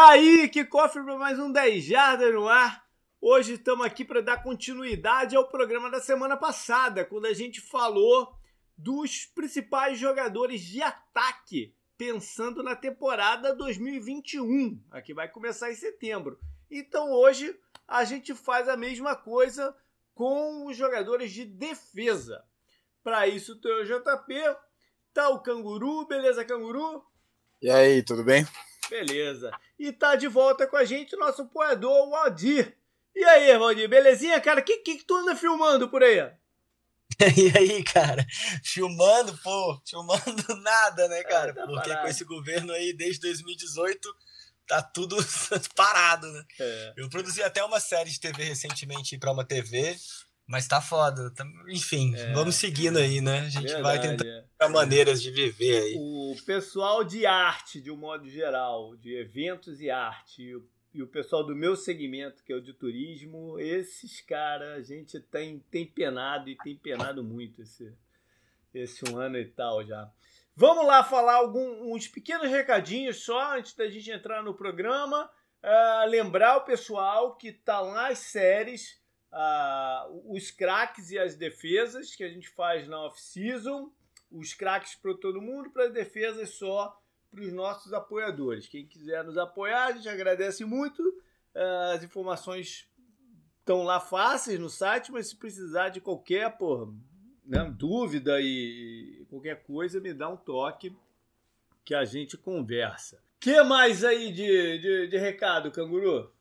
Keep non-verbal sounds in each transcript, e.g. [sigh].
Tá aí, que cofre para mais um 10 Jardas no ar. Hoje estamos aqui para dar continuidade ao programa da semana passada, quando a gente falou dos principais jogadores de ataque, pensando na temporada 2021, a que vai começar em setembro. Então hoje a gente faz a mesma coisa com os jogadores de defesa. Para isso tem o JP, tá o Canguru, beleza, Canguru? E aí, tudo bem? Beleza. E tá de volta com a gente o nosso apoiador, o Aldir. E aí, Valdir, belezinha, cara? O que, que, que tu anda filmando por aí? [laughs] E aí, cara? Filmando, pô, filmando [laughs] nada, né, cara? É, tá Porque parado. com esse governo aí, desde 2018, tá tudo [laughs] parado, né? É. Eu produzi até uma série de TV recentemente para uma TV, mas tá foda. Tá, enfim, é. vamos seguindo aí, né? A gente Verdade, vai tentar é. maneiras de viver aí. O pessoal de arte, de um modo geral, de eventos e arte, e o, e o pessoal do meu segmento, que é o de turismo, esses caras, a gente tem, tem penado e tem penado muito esse, esse um ano e tal já. Vamos lá falar alguns pequenos recadinhos só antes da gente entrar no programa. Uh, lembrar o pessoal que tá lá as séries uh, os craques e as defesas que a gente faz na off-season, os craques para todo mundo, para as defesas só para os nossos apoiadores. Quem quiser nos apoiar, a gente agradece muito. Uh, as informações estão lá fáceis no site, mas se precisar de qualquer porra, né, dúvida e, e qualquer coisa, me dá um toque que a gente conversa. que mais aí de, de, de recado, canguru?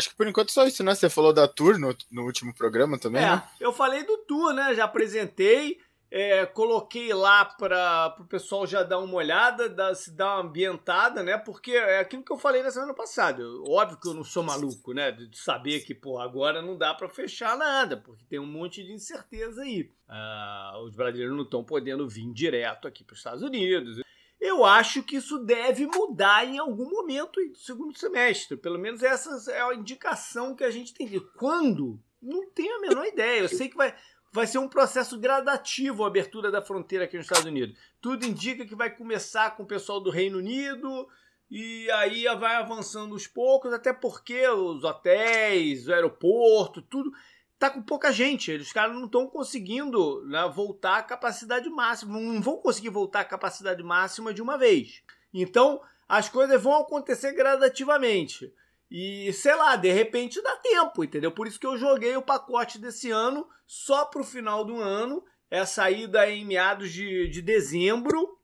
Acho que por enquanto só isso, né? Você falou da tour no, no último programa também, é, né? Eu falei do tour, né? Já apresentei, é, coloquei lá para o pessoal já dar uma olhada, dar, se dar uma ambientada, né? Porque é aquilo que eu falei na semana passada. Óbvio que eu não sou maluco, né? De saber que, pô, agora não dá para fechar nada, porque tem um monte de incerteza aí. Ah, os brasileiros não estão podendo vir direto aqui para os Estados Unidos. Eu acho que isso deve mudar em algum momento do segundo semestre. Pelo menos essa é a indicação que a gente tem. Quando? Não tenho a menor ideia. Eu sei que vai, vai ser um processo gradativo a abertura da fronteira aqui nos Estados Unidos. Tudo indica que vai começar com o pessoal do Reino Unido e aí vai avançando aos poucos, até porque os hotéis, o aeroporto, tudo tá com pouca gente. Os caras não estão conseguindo né, voltar à capacidade máxima. Não vão conseguir voltar à capacidade máxima de uma vez. Então, as coisas vão acontecer gradativamente. E, sei lá, de repente dá tempo, entendeu? Por isso que eu joguei o pacote desse ano só pro final do ano. É a saída em meados de, de dezembro,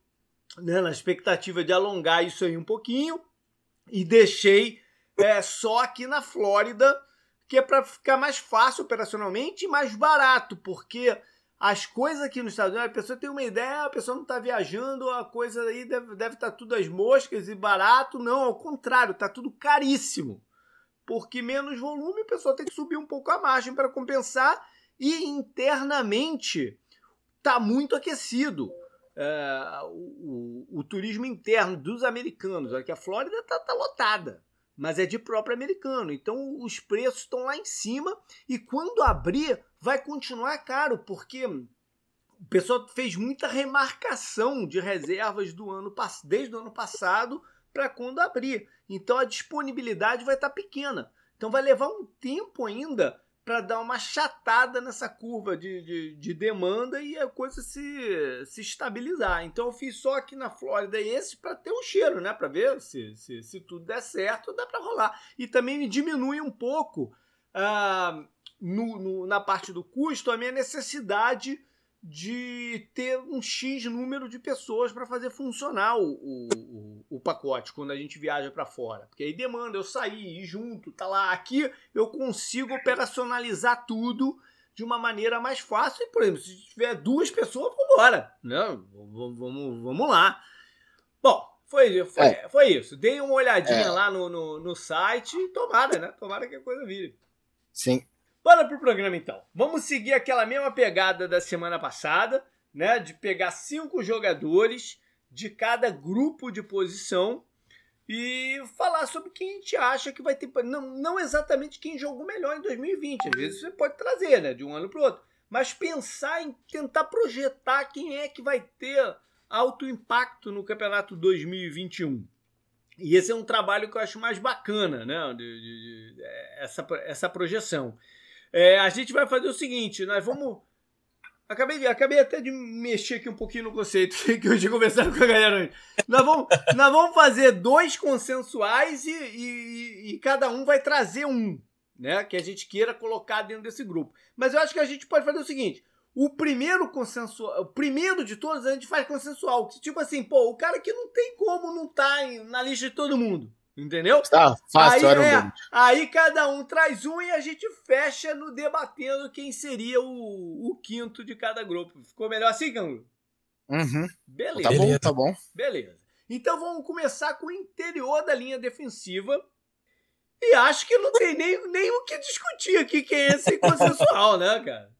né, na expectativa de alongar isso aí um pouquinho. E deixei é, só aqui na Flórida que é para ficar mais fácil operacionalmente e mais barato, porque as coisas aqui nos Estados Unidos, a pessoa tem uma ideia, a pessoa não está viajando, a coisa aí deve estar deve tá tudo às moscas e barato. Não, ao contrário, está tudo caríssimo. Porque menos volume, a pessoa tem que subir um pouco a margem para compensar e internamente está muito aquecido. É, o, o, o, turismo interno dos americanos, aqui a Flórida está tá lotada mas é de próprio americano. Então os preços estão lá em cima e quando abrir vai continuar caro, porque o pessoal fez muita remarcação de reservas do ano desde o ano passado para quando abrir. Então a disponibilidade vai estar tá pequena. Então vai levar um tempo ainda para dar uma chatada nessa curva de, de, de, demanda e a coisa se, se estabilizar. Então eu fiz só aqui na Flórida esse para ter um cheiro, né? Para ver se, se, se, tudo der certo, dá para rolar. E também diminui um pouco ah, no, no, na parte do custo a minha necessidade de ter um X número de pessoas para fazer funcionar o, o, o, pacote quando a gente viaja para fora. Porque aí demanda eu sair, ir junto, tá lá. Aqui eu consigo operacionalizar tudo de uma maneira mais fácil. E, por exemplo, se tiver duas pessoas, vamos embora. Não, vamos, vamos, lá. Bom, foi, foi, é. foi isso. Dei uma olhadinha é. lá no, no, no site e tomara, né? Tomara que a coisa vire. Sim. Bora pro programa então. Vamos seguir aquela mesma pegada da semana passada, né? De pegar cinco jogadores de cada grupo de posição e falar sobre quem a gente acha que vai ter. Não, não exatamente quem jogou melhor em 2020. Às vezes você pode trazer, né? De um ano para o outro. Mas pensar em tentar projetar quem é que vai ter alto impacto no campeonato 2021. E esse é um trabalho que eu acho mais bacana, né? De, de, de, é, essa, essa projeção. É, a gente vai fazer o seguinte: nós vamos. Acabei, acabei até de mexer aqui um pouquinho no conceito [laughs] que eu tinha conversado com a galera antes. Nós vamos, nós vamos fazer dois consensuais e, e, e, cada um vai trazer um, né? Que a gente queira colocar dentro desse grupo. Mas eu acho que a gente pode fazer o seguinte: o primeiro consensual, o primeiro de todos a gente faz consensual. Tipo assim, pô, o cara que não tem como não tá na lista de todo mundo. Entendeu? Tá, fácil, aí, é, aí cada um traz um e a gente fecha no debatendo quem seria o, o quinto de cada grupo. Ficou melhor assim, Canguru? Uhum. Beleza. Tá bom, tá bom. Beleza. Então vamos começar com o interior da linha defensiva. E acho que não tem nem, nem o que discutir aqui, que é esse consensual, [laughs] né, cara?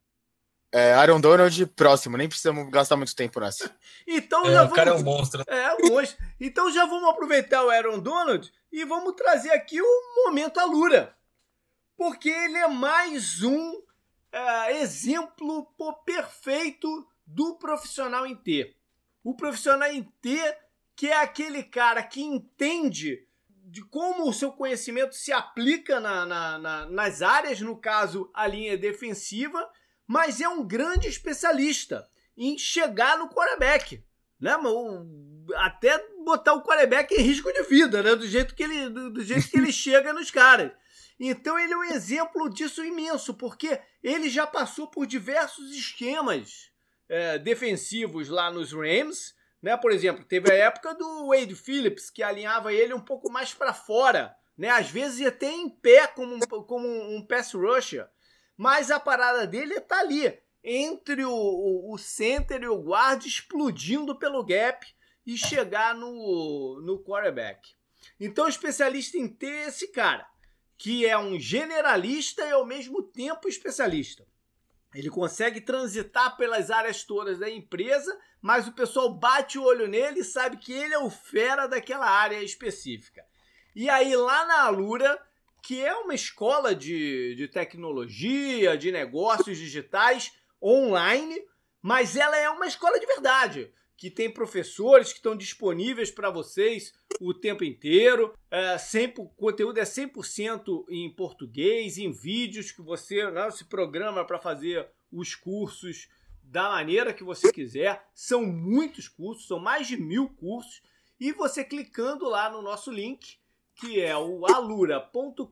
É, Aaron Donald, próximo, nem precisamos gastar muito tempo nessa. [laughs] então é, já vamos... O cara é um monstro. É, um monstro. Então já vamos aproveitar o Aaron Donald e vamos trazer aqui o momento Alura. Porque ele é mais um é, exemplo pô, perfeito do profissional em T. O profissional em T, que é aquele cara que entende de como o seu conhecimento se aplica na, na, na, nas áreas, no caso, a linha defensiva, mas é um grande especialista em chegar no quarterback, né? Até botar o quarterback em risco de vida, né? Do jeito que ele, do, do jeito que ele [laughs] chega nos caras. Então ele é um exemplo disso imenso, porque ele já passou por diversos esquemas é, defensivos lá nos Rams, né? Por exemplo, teve a época do Wade Phillips que alinhava ele um pouco mais para fora, né? Às vezes até em pé como um, como um pass rusher. Mas a parada dele é tá ali, entre o, o, o center e o guard explodindo pelo gap e chegar no, no quarterback. Então, especialista em T é esse cara, que é um generalista e ao mesmo tempo especialista. Ele consegue transitar pelas áreas todas da empresa, mas o pessoal bate o olho nele e sabe que ele é o fera daquela área específica. E aí, lá na Alura, que é uma escola de, de tecnologia, de negócios digitais online, mas ela é uma escola de verdade que tem professores que estão disponíveis para vocês o tempo inteiro. É, sempre, o conteúdo é 100% em português, em vídeos que você né, se programa para fazer os cursos da maneira que você quiser. São muitos cursos, são mais de mil cursos. E você clicando lá no nosso link, que é o alura.com.br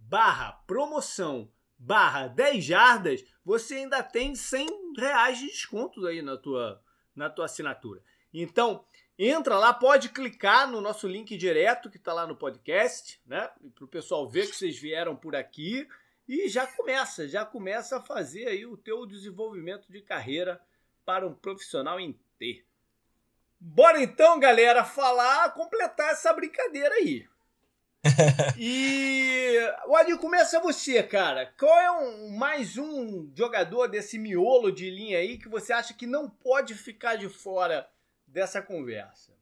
barra promoção barra 10 jardas, você ainda tem 100 reais de desconto aí na tua, na tua assinatura. Então, entra lá, pode clicar no nosso link direto que está lá no podcast, né? Para o pessoal ver que vocês vieram por aqui e já começa, já começa a fazer aí o teu desenvolvimento de carreira para um profissional em T. Bora então, galera, falar, completar essa brincadeira aí. [laughs] e o Adil, começa você, cara. Qual é um, mais um jogador desse miolo de linha aí que você acha que não pode ficar de fora dessa conversa?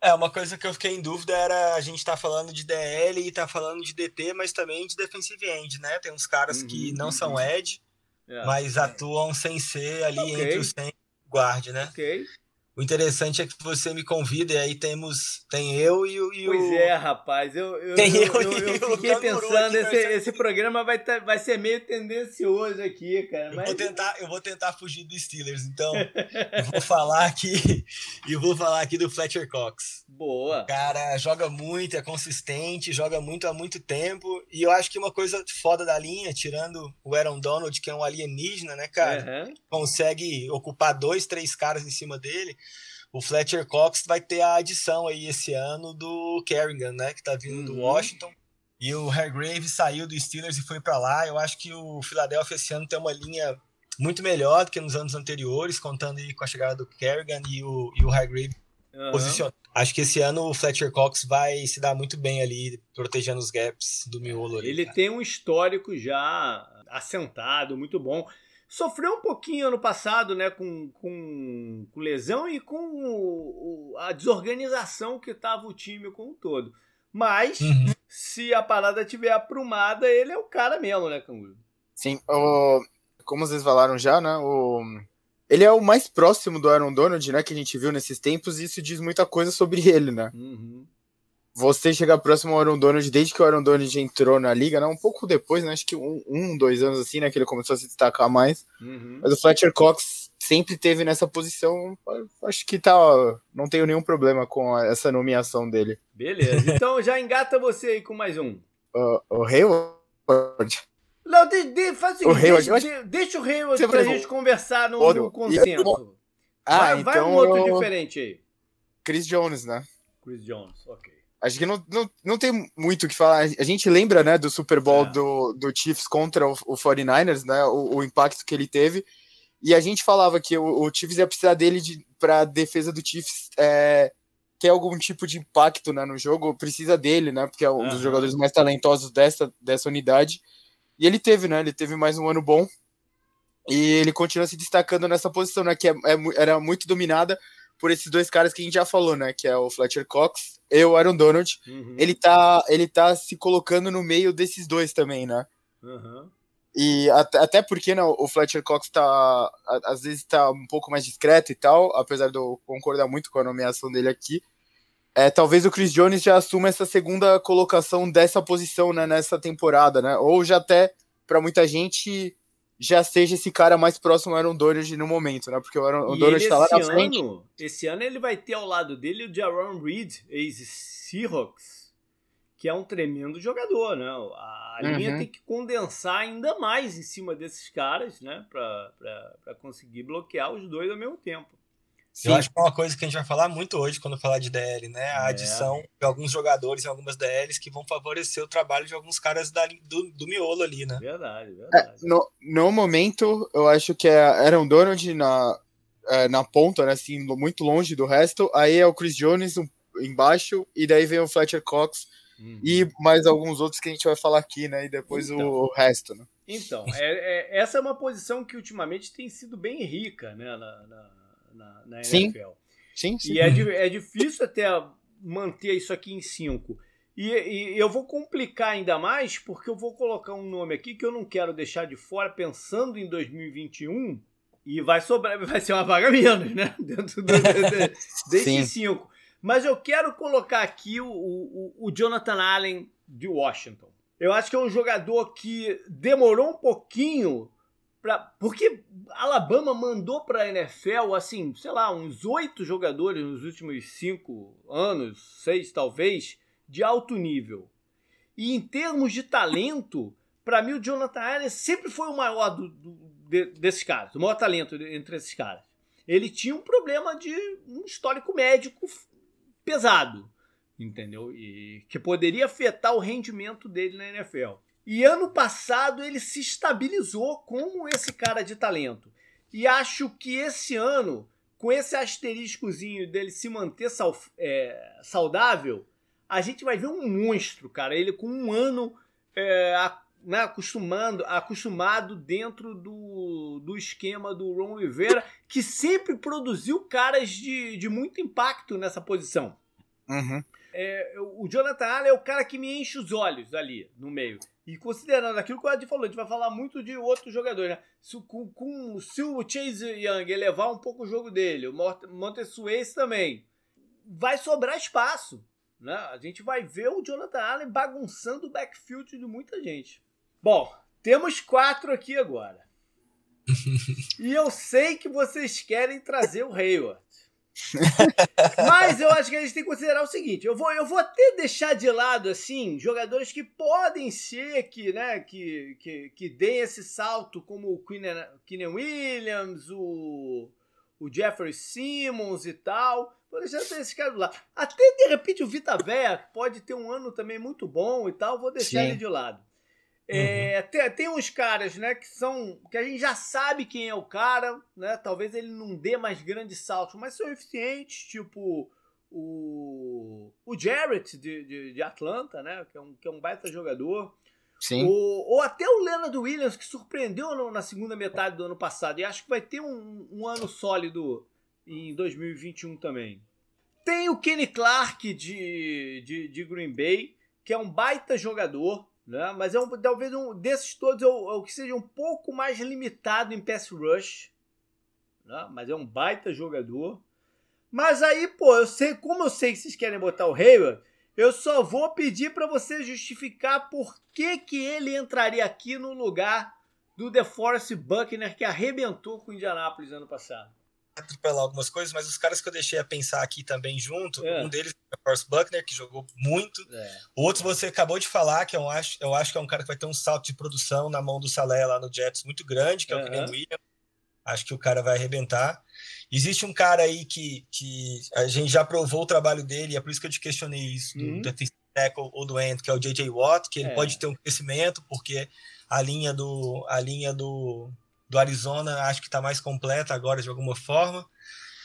É, uma coisa que eu fiquei em dúvida era a gente tá falando de DL e tá falando de DT, mas também de defensive end, né? Tem uns caras uhum, que não uhum. são edge, é, mas é. atuam sem ser ali okay. entre os 100 guard, né? Ok. O interessante é que você me convida e aí temos tem eu e, e o. Pois é, rapaz. Eu, eu, tem eu, eu, eu, eu fiquei pensando, esse, esse programa vai, tá, vai ser meio tendencioso aqui, cara. Mas... Eu, vou tentar, eu vou tentar fugir dos Steelers, então eu vou falar aqui [laughs] e vou falar aqui do Fletcher Cox. Boa. O cara joga muito, é consistente, joga muito há muito tempo. E eu acho que uma coisa foda da linha, tirando o Aaron Donald, que é um alienígena, né, cara? Uhum. Consegue ocupar dois, três caras em cima dele o Fletcher Cox vai ter a adição aí esse ano do Kerrigan, né, que tá vindo uhum. do Washington. E o Hargrave saiu do Steelers e foi para lá. Eu acho que o Philadelphia esse ano tem uma linha muito melhor do que nos anos anteriores, contando aí com a chegada do Kerrigan e o, e o Hargrave uhum. posicionado. Acho que esse ano o Fletcher Cox vai se dar muito bem ali, protegendo os gaps do miolo. Ali, Ele cara. tem um histórico já assentado, muito bom. Sofreu um pouquinho ano passado, né, com, com, com lesão e com o, o, a desorganização que estava o time como um todo. Mas, uhum. se a parada tiver aprumada, ele é o cara mesmo, né, Canguru? Sim, o, como vocês falaram já, né, o, ele é o mais próximo do Aaron Donald, né, que a gente viu nesses tempos, e isso diz muita coisa sobre ele, né? Uhum. Você chegar próximo ao Aaron Donald desde que o Aaron Donald entrou na liga, né? Um pouco depois, né? Acho que um, um dois anos assim, né? Que ele começou a se destacar mais. Uhum. Mas o Fletcher Cox sempre teve nessa posição. Acho que tá. Não tenho nenhum problema com essa nomeação dele. Beleza. Então [laughs] já engata você aí com mais um. o, o Hayward. Não, de, de, faz o seguinte, o Hayward, deixa, acho... deixa o Hayward pra gente conversar no, no consenso. Ah, vai, então... vai um outro diferente aí. Chris Jones, né? Chris Jones, ok. Acho que não, não, não tem muito o que falar. A gente lembra, né, do Super Bowl é. do, do Chiefs contra o, o 49ers, né, o, o, impacto que ele teve. E a gente falava que o, o Chiefs ia precisar dele de, para defesa do Chiefs é, ter algum tipo de impacto né, no jogo, precisa dele, né, porque é um uhum. dos jogadores mais talentosos dessa, dessa unidade. E ele teve, né, ele teve mais um ano bom. E ele continua se destacando nessa posição, né, que é, é, era muito dominada por esses dois caras que a gente já falou, né? Que é o Fletcher Cox e o Aaron Donald. Uhum. Ele, tá, ele tá se colocando no meio desses dois também, né? Uhum. E até, até porque né, o Fletcher Cox tá, às vezes tá um pouco mais discreto e tal, apesar de eu concordar muito com a nomeação dele aqui. É, talvez o Chris Jones já assuma essa segunda colocação dessa posição né, nessa temporada, né? Ou já até, para muita gente, já seja esse cara mais próximo ao Aaron Donald no momento, né? Porque o Aaron Donald está lá na ano, frente. Esse ano ele vai ter ao lado dele o Jaron Reed, ex-Seahawks, que é um tremendo jogador, né? A linha uhum. tem que condensar ainda mais em cima desses caras, né? Para conseguir bloquear os dois ao mesmo tempo. Sim. Eu acho que é uma coisa que a gente vai falar muito hoje quando falar de DL, né? A é. adição de alguns jogadores em algumas DLs que vão favorecer o trabalho de alguns caras da, do, do miolo ali, né? Verdade, é, verdade. É, no, no momento, eu acho que é Aaron Donald na, é, na ponta, né? Assim, muito longe do resto. Aí é o Chris Jones um, embaixo, e daí vem o Fletcher Cox uhum. e mais alguns outros que a gente vai falar aqui, né? E depois então, o, o, resto, né? Então, é, é, essa é uma posição que ultimamente tem sido bem rica, né? na, na na, na sim. NFL. Sim, sim. E é, é difícil até manter isso aqui em 5. E, e, eu vou complicar ainda mais porque eu vou colocar um nome aqui que eu não quero deixar de fora pensando em 2021 e vai sobrar, vai ser uma vaga menos, né? [laughs] Dentro do, de, desses cinco. Mas eu quero colocar aqui o, o, o Jonathan Allen de Washington. Eu acho que é um jogador que demorou um pouquinho Pra, porque Alabama mandou para a NFL, assim, sei lá, uns oito jogadores nos últimos cinco anos, seis talvez, de alto nível. E em termos de talento, para mim o Jonathan Allen sempre foi o maior do, do, de, desses caras, o maior talento entre esses caras. Ele tinha um problema de um histórico médico pesado, entendeu? E que poderia afetar o rendimento dele na NFL. E ano passado ele se estabilizou como esse cara de talento. E acho que esse ano, com esse asteriscozinho dele se manter sal, é, saudável, a gente vai ver um monstro, cara. Ele com um ano é, né, acostumando, acostumado dentro do, do esquema do Ron Rivera, que sempre produziu caras de, de muito impacto nessa posição. Uhum. É, o Jonathan Allen é o cara que me enche os olhos ali no meio. E considerando aquilo que o Ed falou, a gente vai falar muito de outros jogadores, né? Se, com, com, se o Chase Young elevar um pouco o jogo dele, o Montesuez também, vai sobrar espaço. Né? A gente vai ver o Jonathan Allen bagunçando o backfield de muita gente. Bom, temos quatro aqui agora. [laughs] e eu sei que vocês querem trazer o Hayward. [laughs] Mas eu acho que a gente tem que considerar o seguinte: eu vou, eu vou até deixar de lado assim jogadores que podem ser que, né, que, que, que deem esse salto, como o Keenan Williams, o, o Jeffrey Simmons e tal. Vou deixar esses caras lá. Até de repente o Vita Vea pode ter um ano também muito bom e tal. Vou deixar Sim. ele de lado. É, uhum. tem, tem uns caras, né, que são. que a gente já sabe quem é o cara, né? Talvez ele não dê mais grandes saltos, mas são eficientes, tipo o, o Jarrett de, de, de Atlanta, né? Que é, um, que é um baita jogador. Sim. O, ou até o Leonard Williams, que surpreendeu no, na segunda metade do ano passado. E acho que vai ter um, um ano sólido em 2021 também. Tem o Kenny Clark de, de, de Green Bay, que é um baita jogador né? Mas é um, talvez um desses todos é é o que seja um pouco mais limitado em pass rush, né? Mas é um baita jogador. Mas aí, pô, eu sei, como eu sei que vocês querem botar o Hayward, Eu só vou pedir para você justificar por que, que ele entraria aqui no lugar do DeForest Buckner que arrebentou com o Indianapolis ano passado. Atropelar algumas coisas, mas os caras que eu deixei a pensar aqui também junto, é. um deles é o DeForest Buckner, que jogou muito. É. O outro você acabou de falar, que eu acho, eu acho que é um cara que vai ter um salto de produção na mão do Salé lá no Jets muito grande, que é o William Williams. Acho que o cara vai arrebentar. Existe um cara aí que, que a gente já provou o trabalho dele, e é por isso que eu te questionei isso, uhum. do defensive tackle ou do end, que é o J.J. Watt, que ele é. pode ter um crescimento, porque a linha do, a linha do, do Arizona acho que está mais completa agora de alguma forma.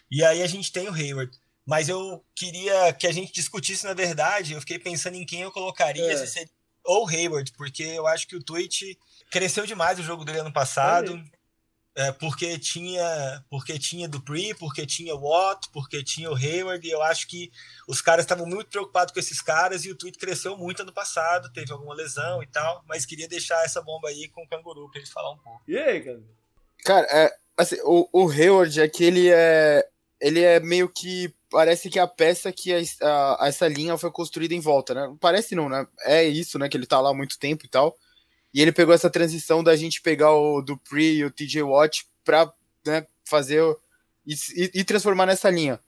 E aí a gente tem o Hayward. Mas eu queria que a gente discutisse, na verdade, eu fiquei pensando em quem eu colocaria, é. se seria ou Hayward, porque eu acho que o Twitch cresceu demais o jogo dele ano passado. É, porque tinha porque tinha Dupree, porque tinha Watt, porque tinha o Hayward, e eu acho que os caras estavam muito preocupados com esses caras e o tweet cresceu muito ano passado, teve alguma lesão e tal, mas queria deixar essa bomba aí com o Canguru pra ele falar um pouco. E aí, cara? Cara, é, assim, o, o Hayward é que ele é ele é meio que parece que a peça que a, a, essa linha foi construída em volta, né? Parece não, né? É isso, né? Que ele tá lá há muito tempo e tal. E ele pegou essa transição da gente pegar o Dupree e o TJ Watt para né, fazer e, e, transformar nessa linha.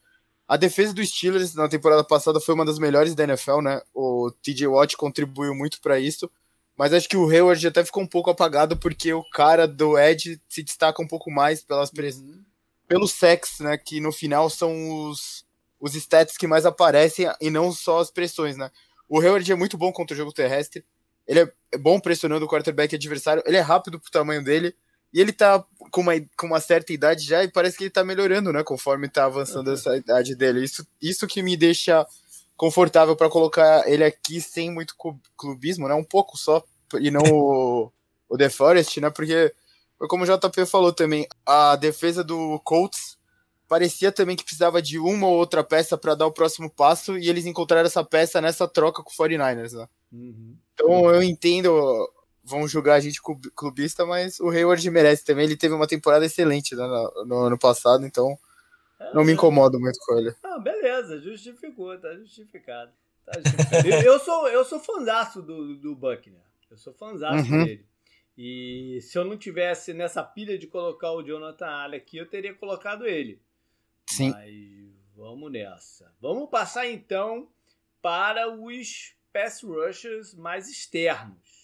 A defesa dos Steelers na temporada passada foi uma das melhores da NFL, né? O TJ Watt contribuiu muito para isso, mas acho que o Hayward até ficou um pouco apagado porque o cara do Edge se destaca um pouco mais pelas pres... uhum. pelos sex, né? Que no final são os, os stats que mais aparecem e não só as pressões, né? O Hayward é muito bom contra o jogo terrestre. Ele é bom pressionando o quarterback adversário, ele é rápido pro tamanho dele, e ele tá com uma, com uma certa idade já, e parece que ele tá melhorando, né, conforme tá avançando uhum. essa idade dele. Isso, isso que me deixa confortável para colocar ele aqui sem muito clubismo, né, um pouco só, e não o, o The Forest, né, porque, como o JP falou também, a defesa do Colts parecia também que precisava de uma ou outra peça para dar o próximo passo, e eles encontraram essa peça nessa troca com o 49ers, né. Uhum. Então eu entendo, vão julgar a gente clubista, mas o Hayward merece também. Ele teve uma temporada excelente né, no, no, ano passado, então é, não me incomodo muito com ele. Ah, beleza, justificou, tá justificado. Tá justificado. eu, sou, eu sou fanzaço do, do Buckner. Eu sou fanzaço uhum. dele. E se eu não tivesse nessa pilha de colocar o Jonathan Allen aqui, eu teria colocado ele. Sim. Mas vamos nessa. Vamos passar então para os pass rushers mais externos.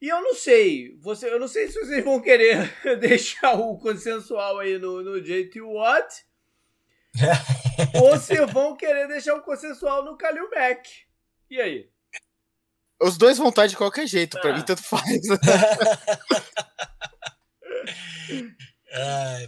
E eu não sei, você, eu não sei se vocês vão querer [laughs] deixar o consensual aí no, no JT Watt [laughs] ou se vão querer deixar o consensual no Kalil Mack. E aí? Os dois vão estar de qualquer jeito, ah. pra mim tanto faz. [laughs]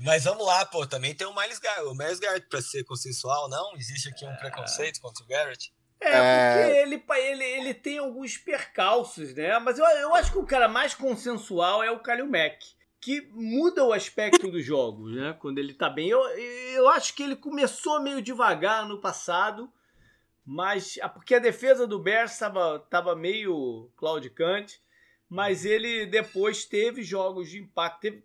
mas vamos lá, pô, também tem o Miles Garrett, o Miles Garrett pra ser consensual, não? Existe aqui um ah. preconceito contra o Garrett? É, porque é... Ele, ele, ele tem alguns percalços, né? Mas eu, eu acho que o cara mais consensual é o Kalil Mack. Que muda o aspecto dos jogos, né? Quando ele tá bem. Eu, eu acho que ele começou meio devagar no passado, mas. Porque a defesa do Bears estava tava meio claudicante, mas ele depois teve jogos de impacto. Teve,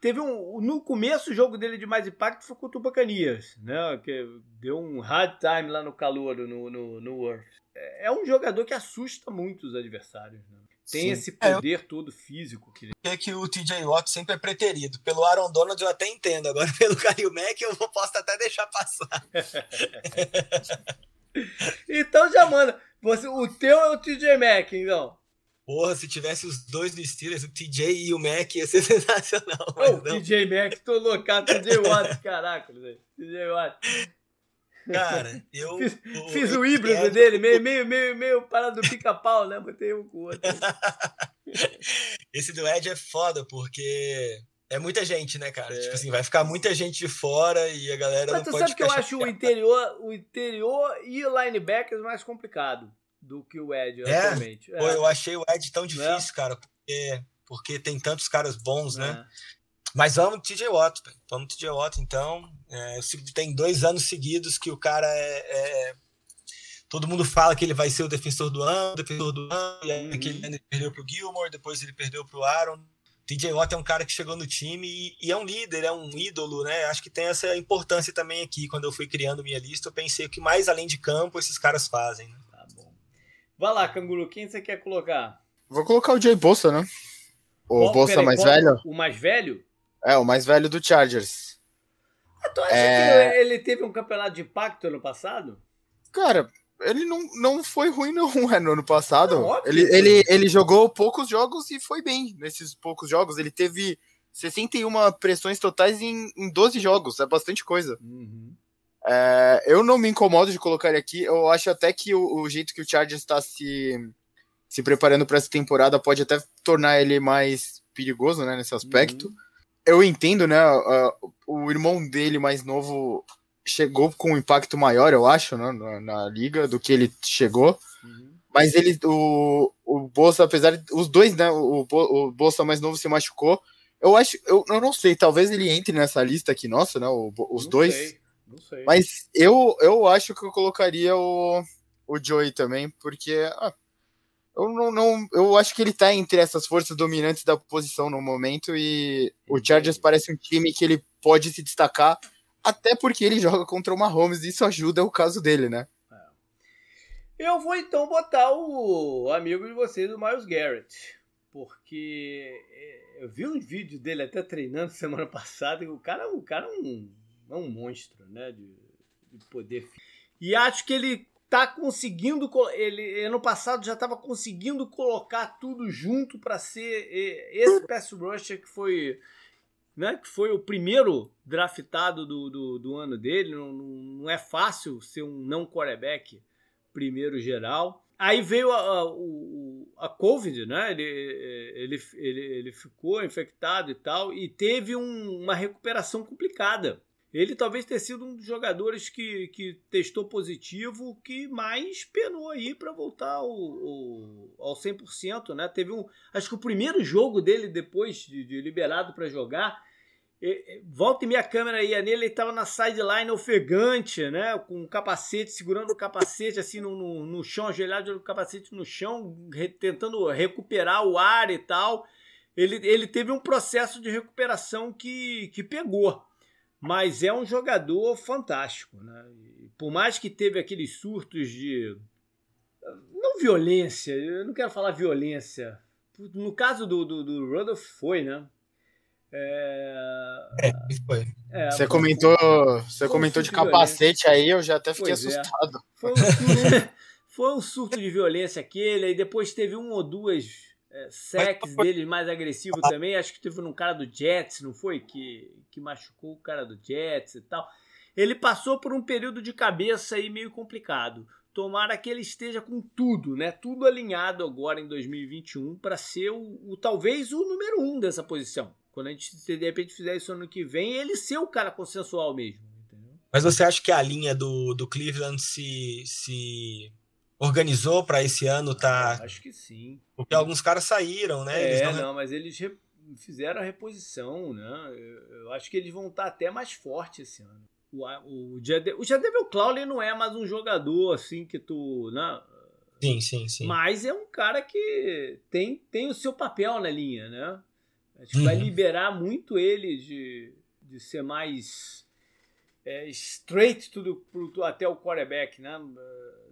Teve um. No começo, o jogo dele de mais impacto foi contra o Bacanias, né? Que deu um hard time lá no calor, no, no, no Worth. É, é um jogador que assusta muito os adversários, né? Tem Sim. esse poder é, eu... todo físico. Que... É que o TJ Watt sempre é preterido. Pelo Aaron Donald eu até entendo. Agora [laughs] pelo Kyle Mack eu posso até deixar passar. [laughs] então já manda. Você, o teu é o TJ Mack, então. Porra, se tivesse os dois do Steelers, o TJ e o Mac ia ser [laughs] sensacional. Mas oh, TJ Mac, tô loucado, TJ Watt, caraca, TJ Watt. Cara, eu. Fiz, o, fiz o híbrido dele, meio, [laughs] meio, meio, meio parado do pica-pau, né? Botei um com o outro. [laughs] Esse do Ed é foda, porque é muita gente, né, cara? É. Tipo assim, vai ficar muita gente de fora e a galera Mas não tu pode sabe que eu acho o interior, o interior e o linebackers mais complicado do que o Ed é? atualmente. Pô, é. eu achei o Ed tão é? difícil, cara, porque, porque tem tantos caras bons, né? É. Mas vamos TJ Watt, vamos TJ Watt, então. É, tem dois anos seguidos que o cara é, é, Todo mundo fala que ele vai ser o defensor do ano, defensor do ano, e aí uhum. aquele ano ele perdeu pro Gilmore, depois ele perdeu pro Aaron. TJ Watt é um cara que chegou no time e, e, é um líder, é um ídolo, né? Acho que tem essa importância também aqui. Quando eu fui criando minha lista, eu pensei que mais além de campo esses caras fazem. Né? Vai lá, Canguru, quem você quer colocar? Vou colocar o Jay Bolsa, né? O oh, Bolsa mais qual, velho? O mais velho? É, o mais velho do Chargers. Ah, tu acha é... que ele teve um campeonato de impacto ano passado? Cara, ele não, não foi ruim não [laughs] é, no ano passado. Não, ele, ele, ele jogou poucos jogos e foi bem nesses poucos jogos. Ele teve 61 pressões totais em, em 12 jogos, é bastante coisa. Uhum. É, eu não me incomodo de colocar ele aqui. Eu acho até que o, o jeito que o Chargers está se, se preparando para essa temporada pode até tornar ele mais perigoso né, nesse aspecto. Uhum. Eu entendo, né? Uh, o irmão dele mais novo chegou com um impacto maior, eu acho, né, na, na liga do que ele chegou. Uhum. Mas ele, o, o Bolsa, apesar de. Os dois, né? O, o Bolsa mais novo se machucou. Eu acho, eu, eu não sei, talvez ele entre nessa lista aqui, nossa, né? O, os não dois. Sei, não sei. Mas eu, eu acho que eu colocaria o, o Joey também, porque ah, eu não, não. Eu acho que ele tá entre essas forças dominantes da posição no momento e o Chargers parece um time que ele pode se destacar até porque ele joga contra o Mahomes e isso ajuda o caso dele, né? É. Eu vou então botar o amigo de vocês, o Miles Garrett. Porque é, eu vi um vídeo dele até treinando [laughs] semana passada e o cara, o cara é, um, é um monstro, né? De, de poder. E acho que ele tá conseguindo. Ele ano passado já estava conseguindo colocar tudo junto para ser esse pass rusher que foi né, que foi o primeiro draftado do, do, do ano dele. Não, não, é fácil ser um não quarterback primeiro geral. Aí veio a, a, a Covid, né? Ele, ele, ele, ele ficou infectado e tal, e teve um, uma recuperação complicada. Ele talvez tenha sido um dos jogadores que, que testou positivo que mais penou aí para voltar ao, ao, ao 100%, né? Teve um, acho que o primeiro jogo dele depois de, de liberado para jogar, volta e minha câmera ia nele, ele estava na sideline ofegante, né? Com o capacete, segurando o capacete assim no, no, no chão, ajoelhado o capacete no chão, re, tentando recuperar o ar e tal. Ele, ele teve um processo de recuperação que, que pegou mas é um jogador fantástico, né? por mais que teve aqueles surtos de não violência, eu não quero falar violência. No caso do, do, do Rudolph foi, né? É... é foi. É, você comentou, você comentou de capacete de aí, eu já até fiquei pois é. assustado. Foi, um surto, foi um surto de violência aquele, aí depois teve um ou duas é, sex dele mais agressivo também. Acho que teve um cara do Jets, não foi? Que, que machucou o cara do Jets e tal. Ele passou por um período de cabeça aí meio complicado. Tomara que ele esteja com tudo, né? Tudo alinhado agora em 2021 para ser o, o, talvez o número um dessa posição. Quando a gente de repente fizer isso ano que vem, ele ser o cara consensual mesmo. Entendeu? Mas você acha que a linha do, do Cleveland se, se organizou para esse ano tá ah, acho que sim. Porque alguns caras saíram né? É, não... não mas eles fizeram a reposição né? Eu, eu, acho que eles vão estar tá até mais fortes esse ano. O o Jade, o Jadevil Clowney não é mais um jogador assim que tu né? Sim sim sim. Mas é um cara que tem tem o seu papel na linha né? Acho que uhum. vai liberar muito ele de, de ser mais é, straight to the, até o quarterback, né?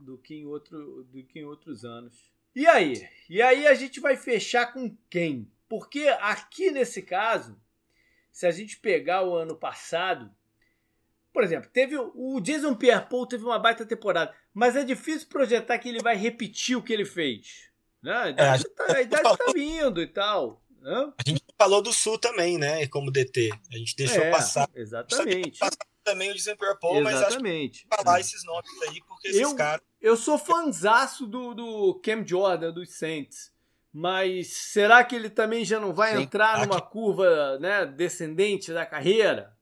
Do que, em outro, do que em outros anos. E aí? E aí a gente vai fechar com quem? Porque aqui nesse caso, se a gente pegar o ano passado, por exemplo, teve o Jason Pierre-Paul teve uma baita temporada, mas é difícil projetar que ele vai repetir o que ele fez. Né? A idade, é, tá vindo e tal. Né? A gente falou do Sul também, né? Como DT. A gente deixou é, passar. Exatamente também o Desemper Paul, mas acho que falar esses nomes aí, porque esses eu, caras. Eu sou fanzaço do, do Cam Jordan, dos Saints. Mas será que ele também já não vai Sim. entrar numa curva né, descendente da carreira?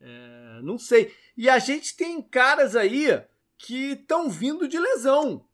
É, não sei. E a gente tem caras aí que estão vindo de lesão.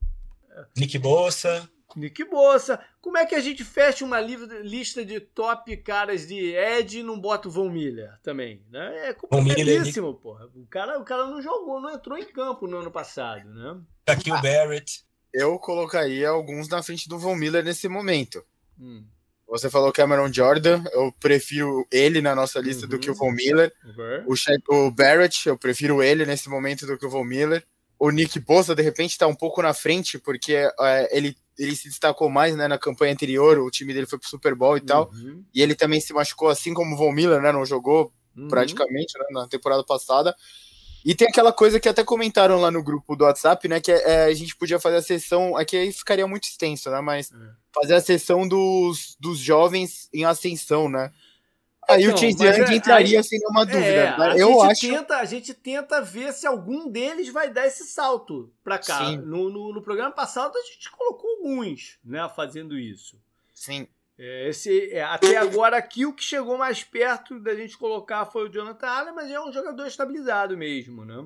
Nick Bossa. Nick Bossa. Como é que a gente fecha uma lista de top caras de Ed e não bota o Von Miller também? Né? É complicadíssimo, porra. O cara, o cara não jogou, não entrou em campo no ano passado, né? Aqui o Barrett. Eu colocaria alguns na frente do Von Miller nesse momento. Hum. Você falou Cameron Jordan, eu prefiro ele na nossa lista uhum. do que o uhum. Von Miller. Uhum. O, o Barrett, eu prefiro ele nesse momento do que o Von Miller. o Nick Bosa de repente está um pouco na frente, porque é, ele, ele se destacou mais né, na campanha anterior, o time dele foi pro Super Bowl e uhum. tal, e ele também se machucou, assim como o Von Miller, né, não jogou uhum. praticamente né, na temporada passada. E tem aquela coisa que até comentaram lá no grupo do WhatsApp, né? Que é, é a gente podia fazer a sessão. Aqui aí ficaria muito extenso, né? Mas é. fazer a sessão dos, dos jovens em ascensão, né? Aí então, o Chase Young é, entraria sem nenhuma dúvida. É, eu acho. Tenta, a gente tenta ver se algum deles vai dar esse salto para cá. No, no, no, programa passado a gente colocou alguns, né, fazendo isso. Sim. É, esse, é, até agora aqui o que chegou mais perto da gente colocar foi o Jonathan Allen, mas é um jogador estabilizado mesmo, né?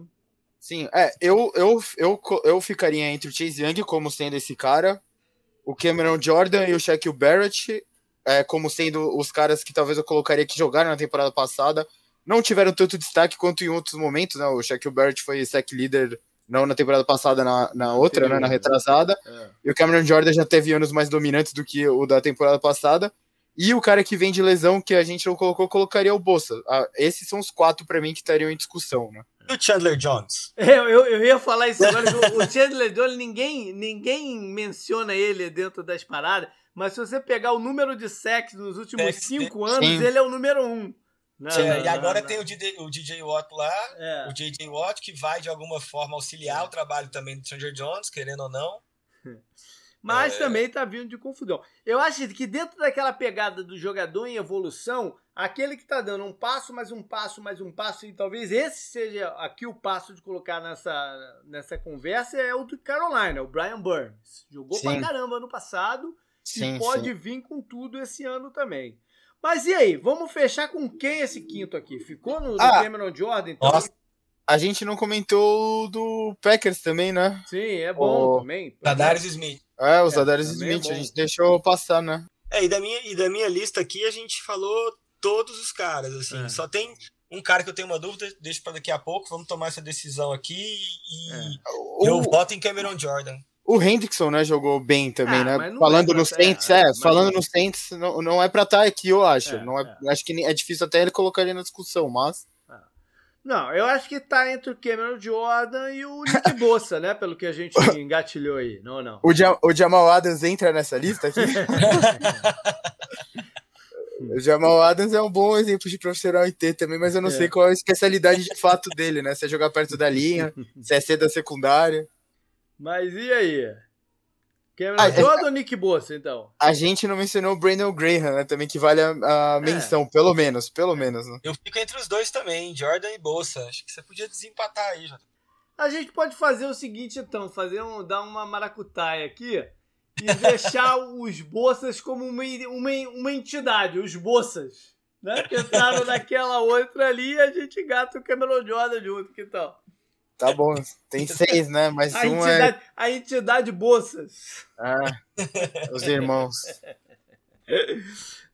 Sim, é, eu, eu, eu, eu ficaria entre o Chase Young como sendo esse cara, o Cameron Jordan e o Shaquille Barrett é, como sendo os caras que talvez eu colocaria que jogaram na temporada passada. Não tiveram tanto destaque quanto em outros momentos, né? O Shaquille Barrett foi sec leader não na temporada passada, na, na outra, né, na retrasada. É. E o Cameron Jordan já teve anos mais dominantes do que o da temporada passada. E o cara que vem de lesão, que a gente não colocou, colocaria o Bolsa. Ah, esses são os quatro para mim que estariam em discussão, né? E o Chandler Jones? Eu, eu, eu ia falar isso agora. o Chandler Jones, ninguém, ninguém menciona ele dentro das paradas, mas se você pegar o número de sacks nos últimos cinco anos, sim. ele é o número um. Não, Sim, não, e agora não, tem o DJ, o DJ Watt lá, é. o JJ Watt, que vai de alguma forma auxiliar é. o trabalho também do Stranger Jones, querendo ou não. [laughs] Mas é. também tá vindo de confusão. Eu acho que dentro daquela pegada do jogador em evolução, aquele que tá dando um passo, mais um passo, mais um passo, e talvez esse seja aqui o passo de colocar nessa, nessa conversa, é o do Carolina, o Brian Burns. Jogou sim. pra caramba no passado sim, e pode sim. vir com tudo esse ano também. Mas e aí, vamos fechar com quem esse quinto aqui? Ficou no ah, Cameron Jordan? Então? Nossa. A gente não comentou do Packers também, né? Sim, é bom o... também. Zadarius Smith. É, o Zadarius é, Smith, é a gente deixou passar, né? É, e da, minha, e da minha lista aqui a gente falou todos os caras, assim. É. Só tem um cara que eu tenho uma dúvida, deixa para daqui a pouco, vamos tomar essa decisão aqui e é. eu o... voto em Cameron Jordan. O Hendrickson, né, jogou bem também, ah, né? Falando é no Saints, é, é falando no Saints, não, não é pra estar tá aqui, eu acho. É, não é, é, Acho que é difícil até ele colocar ele na discussão, mas. Ah. Não, eu acho que tá entre o Cameron Jordan e o Nick [laughs] Bossa, né? Pelo que a gente engatilhou aí. Não, não. O, Jam o Jamal Adams entra nessa lista aqui? [laughs] o Jamal Adams é um bom exemplo de profissional IT também, mas eu não é. sei qual é a especialidade de fato dele, né? Se é jogar perto da linha, se é ser da secundária. Mas e aí? Cameron ah, Jordan ou Nick Bossa, então? A gente não mencionou o Brandon Graham, né? Também que vale a, a é. menção, é. pelo menos, pelo menos. Né? Eu fico entre os dois também, Jordan e Bossa. Acho que você podia desempatar aí, Jordan. A gente pode fazer o seguinte, então, fazer um, dar uma maracutaia aqui e deixar [laughs] os Bossas como uma, uma, uma entidade, os Bossas. Né? Que entraram naquela outra ali e a gente gata o Cameron Jordan junto, que tal? Tá bom, tem seis, né? Mas a um é entidade, é. A entidade Bolsas. Ah, os irmãos.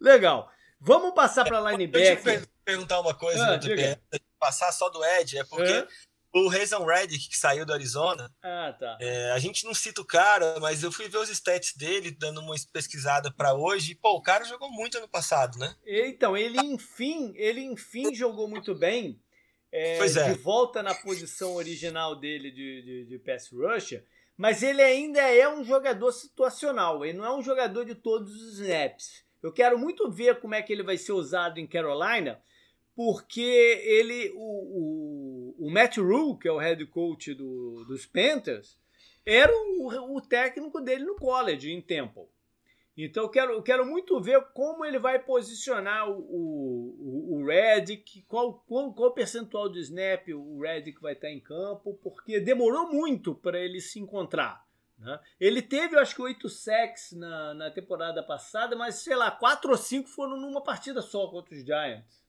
Legal. Vamos passar para linebacker. Deixa eu perguntar uma coisa, ah, né, passar só do Ed, é porque é? o Reason Reddick, que saiu do Arizona, ah, tá. É, a gente não cita o cara, mas eu fui ver os stats dele, dando uma pesquisada para hoje, e, pô, o cara jogou muito ano passado, né? Então, ele enfim, ele enfim jogou muito bem é, é. de volta na posição original dele de, de, de pass rusher, mas ele ainda é um jogador situacional, ele não é um jogador de todos os snaps. Eu quero muito ver como é que ele vai ser usado em Carolina, porque ele, o, o, o Matt Rule, que é o head coach do, dos Panthers, era o, o técnico dele no college, em Temple. Então eu quero, eu quero muito ver como ele vai posicionar o, o, o Redick, qual, qual, qual percentual de snap o Redick vai estar em campo, porque demorou muito para ele se encontrar. Né? Ele teve, eu acho que, oito sacks na, na temporada passada, mas sei lá, quatro ou cinco foram numa partida só contra os Giants.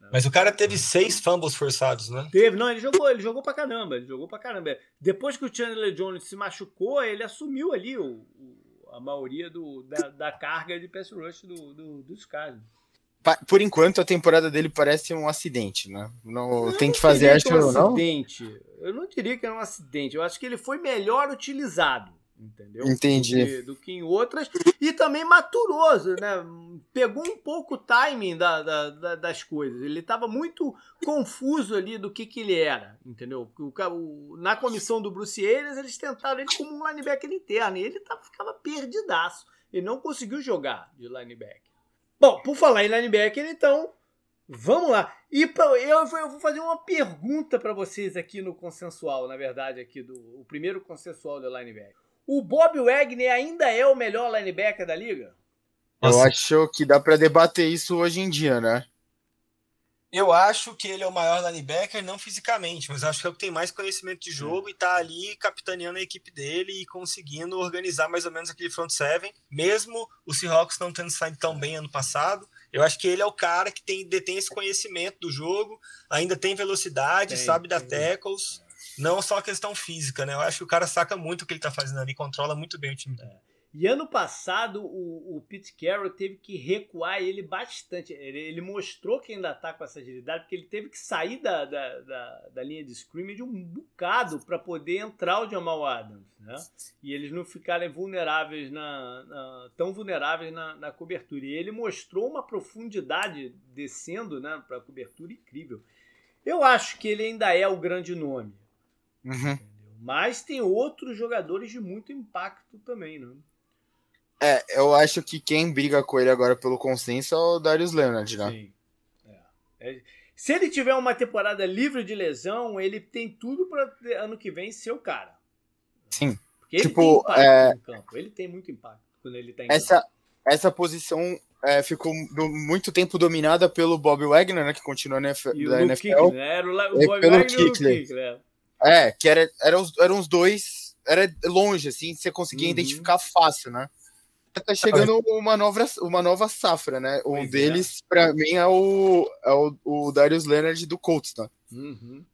Né? Mas o cara teve seis fumbles forçados, né? Teve, não, ele jogou, ele jogou pra caramba, ele jogou pra caramba. Depois que o Chandler Jones se machucou, ele assumiu ali o, o a maioria do, da, da carga de pass rush do, do, dos caras. Por enquanto, a temporada dele parece um acidente, né? Não, tem que fazer, acho que é um acidente. Eu não diria que era um acidente. Eu acho que ele foi melhor utilizado. Entendeu? Entendi. Do que, do que, em outras. E também maturoso, né? Pegou um pouco o timing da, da, da, das coisas. Ele estava muito confuso ali do que, que ele era, entendeu? O, o, na comissão do Bruce Ayres, eles tentaram ele como um linebacker interno e ele tava, ficava perdidaço. Ele não conseguiu jogar de linebacker. Bom, por falar em linebacker, então, vamos lá. E pra, eu, eu vou fazer uma pergunta para vocês aqui no consensual, na verdade, aqui do o primeiro consensual do linebacker. O Bob Wagner ainda é o melhor linebacker da liga? Eu acho que dá para debater isso hoje em dia, né? Eu acho que ele é o maior linebacker, não fisicamente, mas acho que é o que tem mais conhecimento de jogo e tá ali capitaneando a equipe dele e conseguindo organizar mais ou menos aquele front seven, mesmo o Seahawks não tendo saído tão bem ano passado. Eu acho que ele é o cara que tem, detém esse conhecimento do jogo, ainda tem velocidade, tem, sabe dar tackles não só a questão física, né? Eu acho que o cara saca muito o que ele tá fazendo ali, controla muito bem o time É. E ano passado o, o Pete Carroll teve que recuar ele bastante. Ele, ele, mostrou que ainda tá com essa agilidade, porque ele teve que sair da, da, da, da linha de scrimmage um bocado para poder entrar o Jamal Adams, né? E eles não ficarem vulneráveis na, na tão vulneráveis na, na, cobertura. E ele mostrou uma profundidade descendo, né, para cobertura incrível. Eu acho que ele ainda é o grande nome. Uhum. Mas tem outros jogadores de muito impacto também, né? É, eu acho que quem briga com ele agora pelo consenso é o Darius Leonard, né? Sim. É. É. Se ele tiver uma temporada livre de lesão, ele tem tudo para ano que vem ser o cara. Sim. Porque ele tipo, tem impacto é... no campo. Ele tem muito impacto quando ele tá em essa, campo. Essa posição é, ficou muito tempo dominada pelo Bob Wagner, né? Que continua na, e na NFL. Kickler, né? Era o, o Bob pelo Wagner Kickler. Kickler. É, que era, eram, os, eram os dois, era longe, assim, você conseguia uhum. identificar fácil, né? Tá chegando uma nova, uma nova safra, né? Um pois é. deles, é. para mim, é o, é o, o Darius Leonard do Colts, tá? Uhum.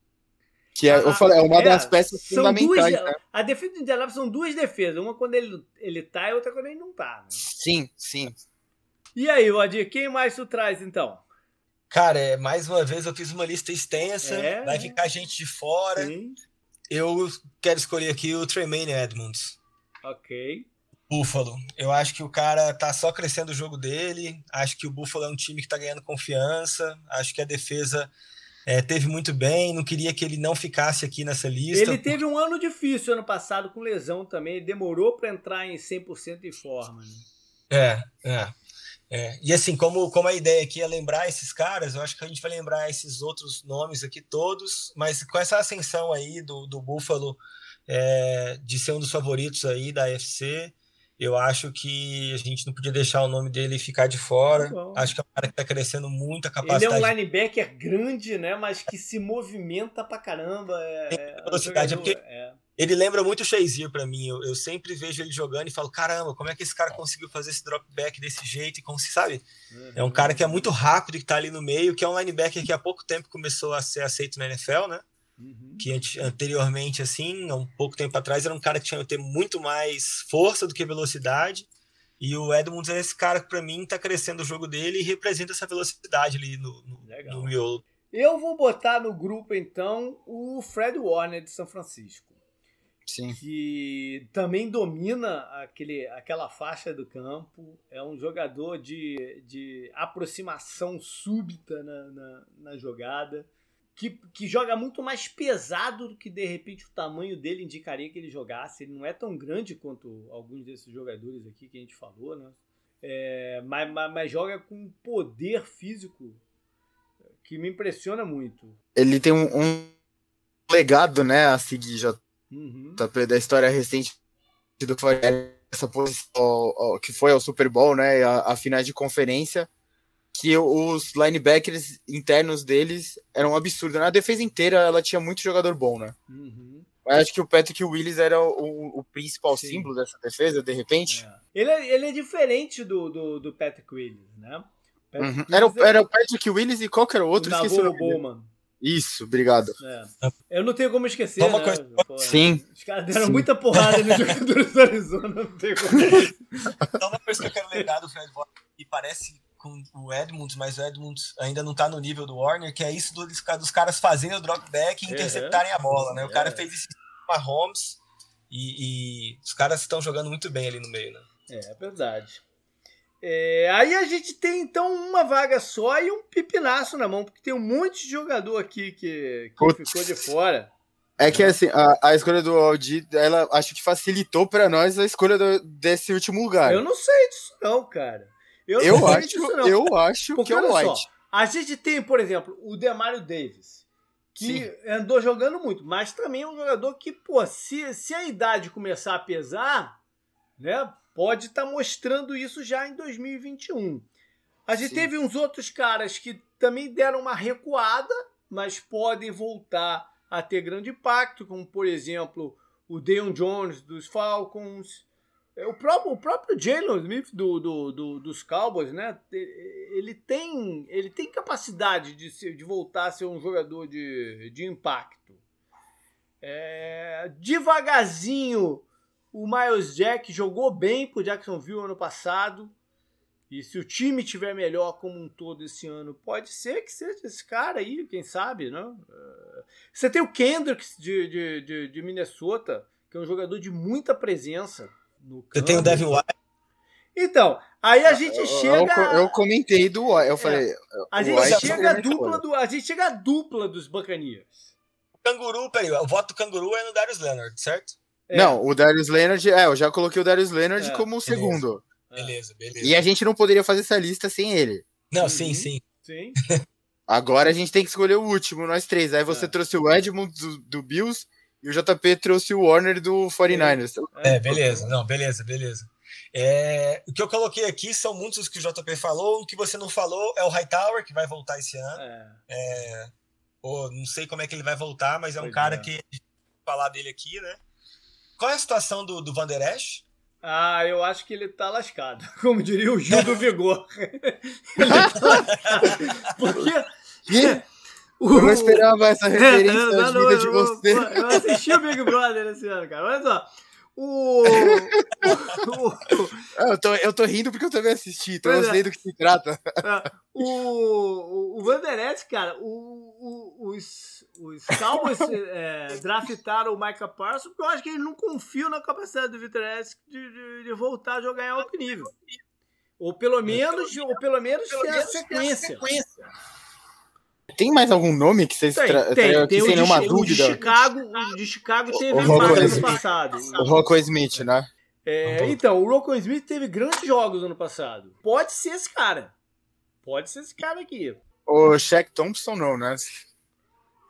Que é, ah, eu falei, é uma é, das peças fundamentais. Duas, né? A defesa do Indianapolis são duas defesas. Uma quando ele, ele tá e outra quando ele não tá. Né? Sim, sim. E aí, Wadir, quem mais tu traz então? Cara, é, mais uma vez eu fiz uma lista extensa, é, vai ficar gente de fora. Sim. Eu quero escolher aqui o Tremaine Edmonds. Ok. Buffalo. Eu acho que o cara tá só crescendo o jogo dele. Acho que o Buffalo é um time que tá ganhando confiança. Acho que a defesa é, teve muito bem. Não queria que ele não ficasse aqui nessa lista. Ele teve um ano difícil ano passado com lesão também. Ele demorou para entrar em 100% de forma. Né? É, é. É, e assim, como, como a ideia aqui é lembrar esses caras, eu acho que a gente vai lembrar esses outros nomes aqui todos, mas com essa ascensão aí do, do Buffalo é, de ser um dos favoritos aí da UFC, eu acho que a gente não podia deixar o nome dele ficar de fora. Tá acho que é um cara que está crescendo muito a capacidade. Ele é um linebacker grande, né? Mas que se movimenta pra caramba. É, é velocidade, um jogador, é porque é. Ele lembra muito o Shazier para mim. Eu, eu, sempre vejo ele jogando e falo: caramba, como é que esse cara conseguiu fazer esse drop back desse jeito? E se sabe? Uhum. É um cara que é muito rápido e que tá ali no meio, que é um linebacker que há pouco tempo começou a ser aceito na NFL, né? Uhum. Que anteriormente, assim, há um pouco tempo atrás, era um cara que tinha que ter muito mais força do que velocidade. E o Edmonds é esse cara que, para mim, tá crescendo o jogo dele e representa essa velocidade ali no, no, no miolo. Eu vou botar no grupo, então, o Fred Warner de São Francisco. Sim. Que também domina aquele, aquela faixa do campo. É um jogador de, de aproximação súbita na, na, na jogada que, que joga muito mais pesado do que de repente o tamanho dele indicaria que ele jogasse. Ele não é tão grande quanto alguns desses jogadores aqui que a gente falou, né? É, mas, mas, mas, joga com poder físico que me impressiona muito. Ele tem um, um legado, né, a seguir já uhum. da história recente do essa posição que foi ao Super Bowl, né, a, a finais de conferência que os linebackers internos deles eram um absurdos. Na defesa inteira, ela tinha muito jogador bom, né? Uhum. Mas acho que o Patrick Willis era o, o principal Sim. símbolo dessa defesa, de repente. É. Ele, é, ele é diferente do, do, do Patrick Willis, né? Patrick uhum. era, o, era o Patrick Willis e qual que era o outro? O Bowman. Isso, obrigado. É. Eu não tenho como esquecer. Né? Coisa... Sim. Os caras deram Sim. muita porrada nos jogadores do Arizona, não tenho como. Então, uma coisa que eu quero lembrar do Fred Warner, e parece com o Edmunds, mas o Edmunds ainda não tá no nível do Warner, que é isso dos, dos caras fazendo o drop back e interceptarem a bola, né? O cara fez isso com a Holmes E, e os caras estão jogando muito bem ali no meio, né? É, é verdade. É, aí a gente tem então uma vaga só e um pipinaço na mão, porque tem um monte de jogador aqui que, que ficou de fora. É que assim, a, a escolha do Aldi, ela acho que facilitou para nós a escolha do, desse último lugar. Eu não sei disso, não, cara. Eu, eu acho, disso, não. eu acho porque, que é o White. Só, a gente tem, por exemplo, o Demario Davis, que Sim. andou jogando muito, mas também é um jogador que, pô, se, se a idade começar a pesar, né, pode estar tá mostrando isso já em 2021. A gente Sim. teve uns outros caras que também deram uma recuada, mas podem voltar a ter grande impacto, como por exemplo o Deion Jones dos Falcons, é, o próprio, o próprio Jalen Smith do, do, do, dos Cowboys, né? Ele tem, ele tem capacidade de, ser, de voltar a ser um jogador de, de impacto. É, devagarzinho, o Miles Jack jogou bem pro Jacksonville ano passado. E se o time tiver melhor como um todo esse ano, pode ser que seja esse cara aí, quem sabe, né? Você tem o Kendrick de, de, de, de Minnesota, que é um jogador de muita presença no campo. Você tem o Devin White. Então, aí a gente chega. Eu, eu comentei do eu falei. É, a gente White chega a dupla do, a gente chega a dupla dos Bacanias. O canguru, peraí, o voto do canguru é no Darius Leonard, certo? É. Não, o Darius Leonard, é, eu já coloquei o Darius Leonard é. como o segundo. Beleza, beleza. E a gente não poderia fazer essa lista sem ele. Não, sim, uhum. sim. Sim. [laughs] Agora a gente tem que escolher o último, nós três. Aí você é. trouxe o Edmund do, do, Bills e o JP trouxe o Warner do 49ers. É, beleza. Não, beleza, beleza. É, o que eu coloquei aqui são muitos que o JP falou. O que você não falou é o Hightower, que vai voltar esse ano. É. é ou, não sei como é que ele vai voltar, mas é um pois cara é. que falar dele aqui, né? Qual é a situação do, do Van Der Esch? Ah, eu acho que ele tá lascado. [laughs] Como diria o Gil do [laughs] Vigor. [laughs] ele tá lascado. Porque. O... Eu não esperava essa referência não, não, vida de você. Eu, eu assisti o Big Brother esse ano, cara. Olha só. O... o... eu, tô, eu tô rindo porque eu também assisti, então eu sei é. do que se trata. É. O, o Vanderette, cara, o, o, os, os Cowboys é, draftaram o Micah Parsons porque eu acho que eles não confiam na capacidade do Vanderette de, de, de, voltar a jogar em alto nível. Ou pelo menos, ou pelo menos ter a sequência. Tem mais algum nome que vocês têm? Tem, tem, sem nenhuma dúvida? O de Chicago, o de Chicago teve o ano passado. O Rocco Smith, né? É, então, o Rocco Smith teve grandes jogos no ano passado. Pode ser esse cara. Pode ser esse cara aqui. O Shaq Thompson não, né?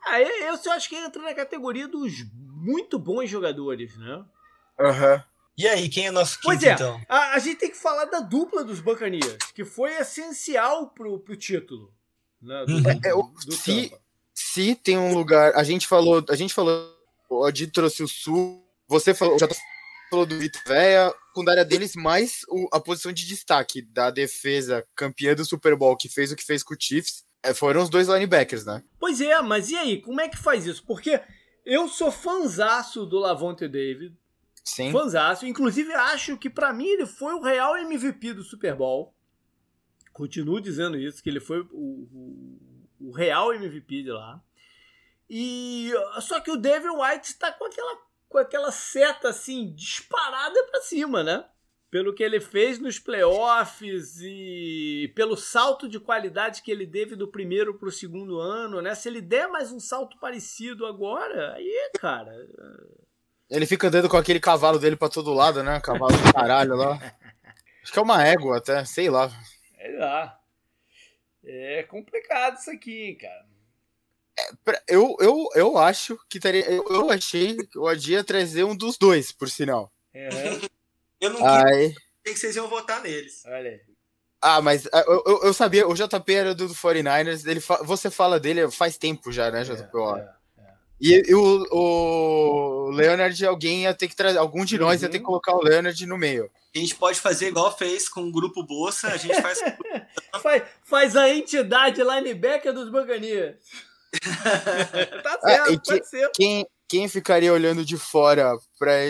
Ah, eu, eu acho que entra na categoria dos muito bons jogadores, né? Aham. Uhum. E aí, quem é nosso quinto, pois é, então? A, a, gente tem que falar da dupla dos Buccaneers, que foi essencial pro, pro título. Né, do, é, do, do se, se tem um lugar, a gente falou, a gente falou, o Adi trouxe o Sul, você falou, já falou do Vitor Véia, secundária deles, mais o, a posição de destaque da defesa campeã do Super Bowl, que fez o que fez com o Chiefs, é, foram os dois linebackers, né? Pois é, mas e aí, como é que faz isso? Porque eu sou fanzaço do Lavonte David, Sim. Fanzaço. Inclusive, acho que para mim ele foi o real MVP do Super Bowl. Continuo dizendo isso, que ele foi o, o, o real MVP de lá. E só que o Devin White está com aquela, com aquela seta assim disparada para cima, né? Pelo que ele fez nos playoffs e pelo salto de qualidade que ele teve do primeiro para o segundo ano, né? Se ele der mais um salto parecido agora, aí, cara. Ele fica andando com aquele cavalo dele para todo lado, né? Cavalo do caralho lá. Acho que é uma égua até, sei lá. Sei lá. É complicado isso aqui, cara. É, eu, eu, eu acho que teria. Eu, eu achei que o Adia trazer um dos dois, por sinal. É. eu não Ai. que vocês iam votar neles. Olha aí. Ah, mas ah, eu, eu, eu, sabia, o JP era do 49ers, ele fa você fala dele faz tempo já, né, JP? É, é, é. E, e o, o, Leonard, alguém ia ter que trazer, algum de nós uhum. ia ter que colocar o Leonard no meio. A gente pode fazer igual fez com o grupo Bolsa, a gente faz. [laughs] faz, faz a entidade linebacker dos Baganias. [laughs] tá certo, é, pode ser. Quem, quem ficaria olhando de fora pra,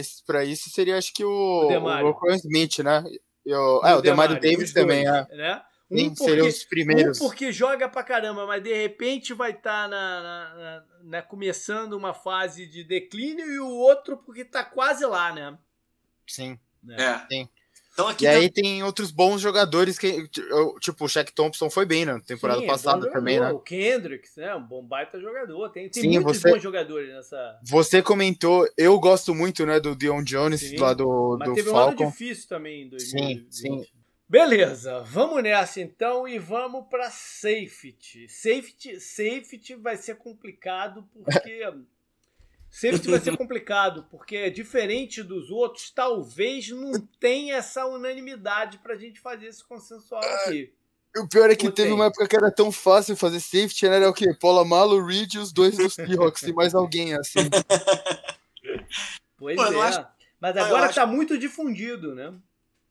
isso seria, acho que o, o, o Smith, né? E o, é, o, o Demario Davis também, é. Né? Um porque, os primeiros. Um porque joga pra caramba, mas de repente vai estar tá na, na, na, na, começando uma fase de declínio e o outro porque tá quase lá, né? Sim. É. Sim. Então, aqui e aí tem outros bons jogadores que, tipo, o Shaq Thompson foi bem na temporada Sim, passada é também, né? O Kendricks, né? Um bom baita jogador. Tem, tem Sim, muitos você, bons jogadores nessa. Você comentou, eu gosto muito, né, do Dion Jones sim, lá do, mas do teve Falcon. um ano difícil também em 2020. Sim, sim. Beleza, vamos nessa então e vamos para safety. Safety, safety vai ser complicado porque [laughs] Safety vai ser [laughs] complicado, porque é diferente dos outros, talvez não tenha essa unanimidade pra gente fazer esse consensual aqui. O pior é que teve uma época que era tão fácil fazer safety, né? Era o quê? Malo, Reed e os dois dos Seahawks, e mais alguém assim. [laughs] Pois Pô, é. Acho... Mas agora tá acho... muito difundido, né?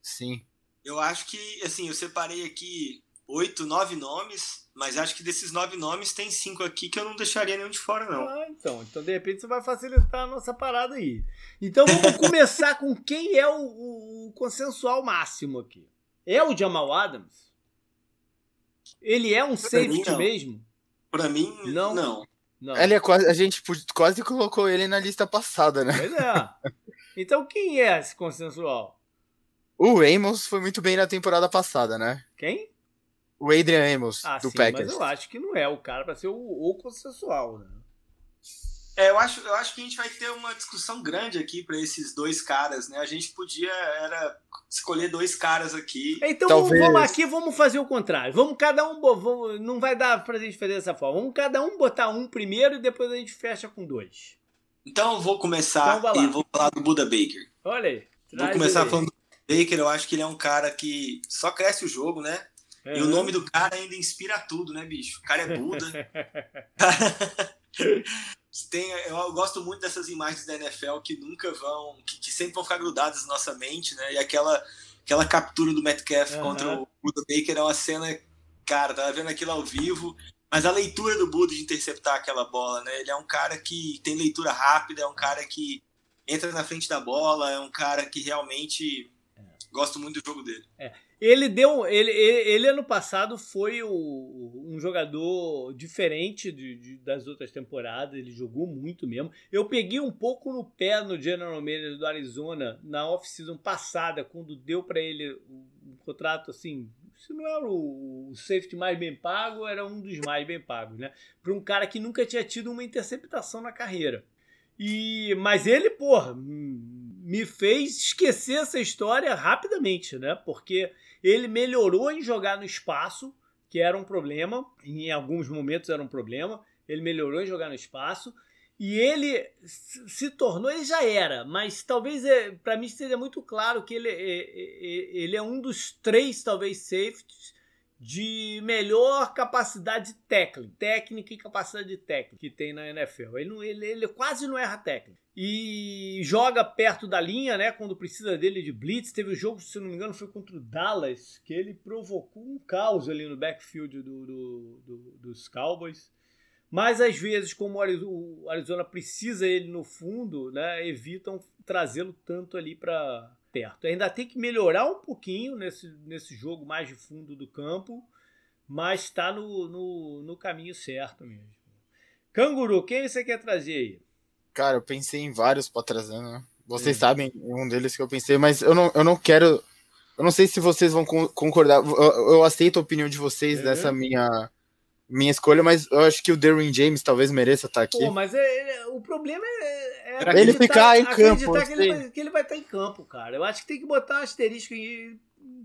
Sim. Eu acho que, assim, eu separei aqui oito, nove nomes, mas acho que desses nove nomes tem cinco aqui que eu não deixaria nenhum de fora, não. Ah, então. Então, de repente, você vai facilitar a nossa parada aí. Então, vamos [laughs] começar com quem é o, o, o, consensual máximo aqui. É o Jamal Adams? Ele é um safety mim, mesmo? Pra mim, não. não. não. Ele é quase, a gente quase colocou ele na lista passada, né? Pois é. Então, quem é esse consensual? O Amos foi muito bem na temporada passada, né? Quem? O Adrian Amos ah, do sim, Packers. Mas eu acho que não é o cara para ser o, o consensual, né? É, eu acho, eu acho que a gente vai ter uma discussão grande aqui para esses dois caras, né? A gente podia era escolher dois caras aqui. Então Talvez... vamos, aqui, vamos fazer o contrário. Vamos cada um, vamos, não vai dar pra gente fazer dessa forma. Vamos cada um botar um primeiro e depois a gente fecha com dois. Então eu vou começar então e vou falar do Buda Baker. Olha aí. Vou começar falando do Baker, eu acho que ele é um cara que só cresce o jogo, né? Uhum. E o nome do cara ainda inspira tudo, né, bicho? O cara é Buda. [laughs] Tem, eu gosto muito dessas imagens da NFL que nunca vão, que, que, sempre vão ficar grudadas na nossa mente, né? E aquela, aquela captura do Metcalf uhum. contra o Buda Baker é uma cena, cara, tava vendo aquilo ao vivo, mas a leitura do Buda de interceptar aquela bola, né? Ele é um cara que tem leitura rápida, é um cara que entra na frente da bola, é um cara que realmente é. gosto muito do jogo dele. É. Ele deu. Ele, ele, ele ano passado foi o, um jogador diferente de, de, das outras temporadas. Ele jogou muito mesmo. Eu peguei um pouco no pé no General Manager do Arizona na off-season passada, quando deu para ele um contrato assim. Se não era o, o safety mais bem pago, era um dos mais bem pagos, né? Para um cara que nunca tinha tido uma interceptação na carreira. E, mas ele, porra, me fez esquecer essa história rapidamente, né? Porque ele melhorou em jogar no espaço, que era um problema, em alguns momentos era um problema. Ele melhorou em jogar no espaço e ele se tornou, ele já era, mas talvez é, para mim seja muito claro que ele, é, é, ele é um dos três, talvez, safeties de melhor capacidade técnica, técnica e capacidade técnica que tem na NFL. Ele, não, ele, ele quase não erra técnica. E joga perto da linha, né? Quando precisa dele de blitz. Teve um jogo, se não me engano, foi contra o Dallas, que ele provocou um caos ali no backfield do, do, do, dos Cowboys. Mas às vezes, como o Arizona precisa ele no fundo, né? Evitam trazê-lo tanto ali para perto. Ainda tem que melhorar um pouquinho nesse, nesse jogo mais de fundo do campo, mas está no, no, no, caminho certo mesmo. Canguru, quem você quer trazer aí? Cara, eu pensei em vários para trazer, né? Vocês sabem um deles que eu pensei, mas eu não, eu não quero. Eu não sei se vocês vão concordar. Eu, eu aceito a opinião de vocês uhum. dessa minha minha escolha, mas eu acho que o Derwin James talvez mereça estar aqui. Pô, mas é, é, o problema é, é ele ficar em campo. Que ele, vai, que ele vai estar em campo, cara. Eu acho que tem que botar um asterisco aí,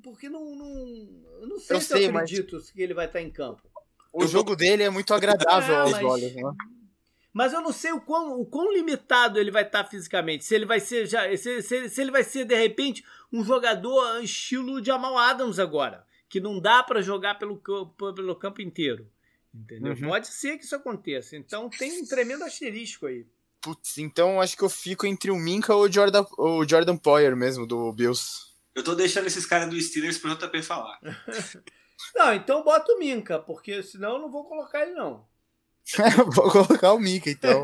porque não, não, eu não sei eu se sei, eu acredito mas... que ele vai estar em campo. O jogo dele é muito agradável é, aos mas... olhos, né? Mas eu não sei o quão, o quão limitado ele vai estar fisicamente. Se ele vai ser já, se, se, se ele vai ser de repente um jogador estilo Jamal Adams agora, que não dá para jogar pelo, pelo campo inteiro. Entendeu? Uhum. Pode ser que isso aconteça. Então tem um tremendo asterisco aí. Putz, então acho que eu fico entre o Minka ou o Jordan, o Jordan Poyer mesmo, do Bills. Eu tô deixando esses caras do Steelers pro JP falar. [laughs] não, então bota o Minka, porque senão eu não vou colocar ele não. [laughs] vou colocar o Minka, então.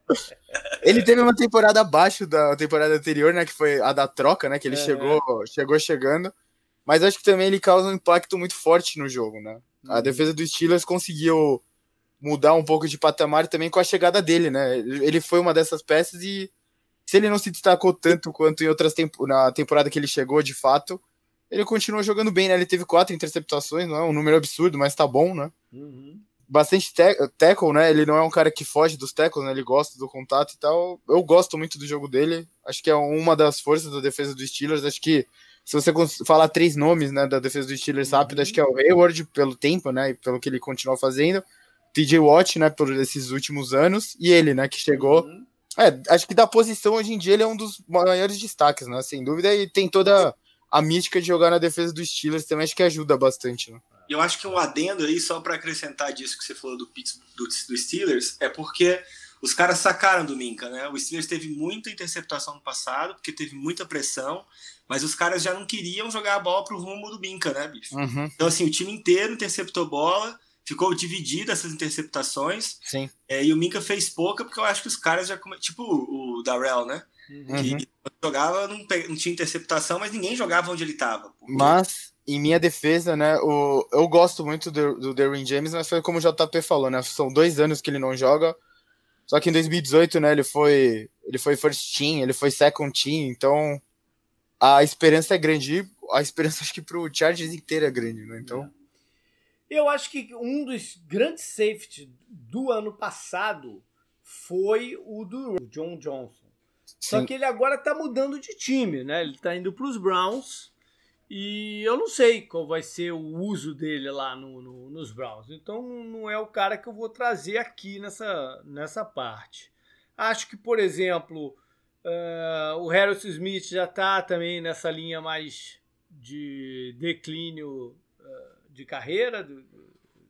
[laughs] ele teve uma temporada abaixo da temporada anterior, né? Que foi a da troca, né? Que ele é, chegou, chegou chegando. Mas acho que também ele causa um impacto muito forte no jogo, né? A uhum. defesa dos Steelers conseguiu mudar um pouco de patamar também com a chegada dele, né? Ele foi uma dessas peças e se ele não se destacou tanto quanto em outras tempo na temporada que ele chegou, de fato, ele continuou jogando bem, né? Ele teve quatro interceptações, não é um número absurdo, mas tá bom, né? Uhum. Bastante tackle, né? Ele não é um cara que foge dos tackles, né? Ele gosta do contato e tal. Eu gosto muito do jogo dele. Acho que é uma das forças da defesa dos Steelers. Acho que se você falar três nomes, né, da defesa dos Steelers uhum. rápido, acho que é o Hayward pelo tempo, né, e pelo que ele continua fazendo. TJ Watt, né, por esses últimos anos, e ele, né, que chegou. Uhum. É, acho que da posição hoje em dia ele é um dos maiores destaques, né, sem dúvida, e tem toda a mística de jogar na defesa dos Steelers também, acho que ajuda bastante, né. Eu acho que um adendo aí, só para acrescentar disso que você falou do, do, do Steelers, é porque os caras sacaram do Minka, né? O Steelers teve muita interceptação no passado, porque teve muita pressão, mas os caras já não queriam jogar a bola pro rumo do Minka, né, bicho? Uhum. Então, assim, o time inteiro interceptou bola, ficou dividido essas interceptações. Sim. É, e o Minka fez pouca, porque eu acho que os caras já. Tipo o Darrell, né? Uhum. Que jogava, não, não, tinha interceptação, mas ninguém jogava onde ele estava. Mas, em minha defesa, né? O, eu gosto muito do, do Derwin James, mas foi como o JP falou, né? São dois anos que ele não joga. Só que em 2018, né, ele foi. Ele foi first team, ele foi second team, então a esperança é grande. A esperança [laughs] acho que pro Chargers inteiro é grande, né? Então. É. Eu acho que um dos grandes safeties do ano passado foi o do John Johnson. Sim. Só que ele agora está mudando de time, né? Ele está indo para os Browns e eu não sei qual vai ser o uso dele lá no, no, nos Browns. Então não é o cara que eu vou trazer aqui nessa, nessa parte. Acho que, por exemplo, uh, o Harrison Smith já está também nessa linha mais de declínio de carreira do, do,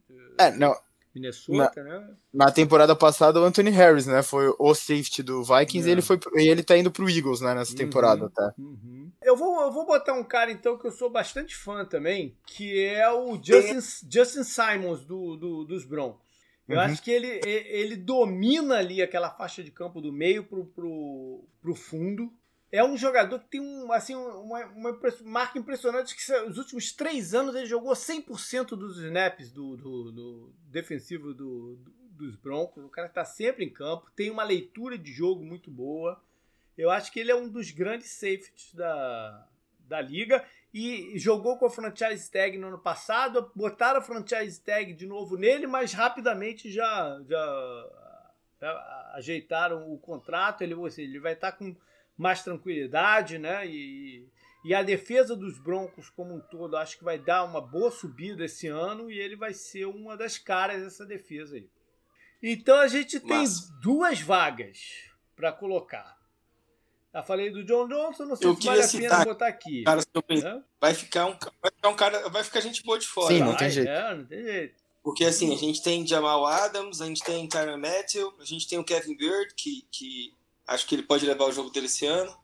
do é, não. Minnesota, na, né? Na temporada passada, o Anthony Harris, né? Foi o safety do Vikings é. e ele, foi, e ele tá indo pro Eagles, né? Nessa uhum, temporada, tá? Uhum. Eu, vou, eu vou botar um cara, então, que eu sou bastante fã também, que é o Justin, Justin Simons do, do dos Broncos. Eu uhum. acho que ele, ele domina ali aquela faixa de campo do meio pro, pro, pro fundo é um jogador que tem um, assim, uma, uma marca impressionante que os últimos três anos ele jogou 100% dos snaps do, do, do defensivo do, do, dos Broncos. O cara está sempre em campo, tem uma leitura de jogo muito boa. Eu acho que ele é um dos grandes safeties da, da liga e jogou com a franchise tag no ano passado. Botaram a franchise tag de novo nele, mas rapidamente já, já, já ajeitaram o contrato. Ele, ou seja, ele vai estar com mais tranquilidade, né? E, e a defesa dos Broncos como um todo acho que vai dar uma boa subida esse ano e ele vai ser uma das caras dessa defesa aí. Então a gente tem Massa. duas vagas para colocar. Já falei do John Johnson, não sei eu se vale a pena botar aqui. Cara, né? vai, ficar um, vai ficar um cara, vai ficar gente boa de fora. Sim, não tem jeito. É, não tem jeito. Porque assim, a gente tem Jamal Adams, a gente tem Tyron Matthew, a gente tem o Kevin Bird, que, que Acho que ele pode levar o jogo dele esse ano.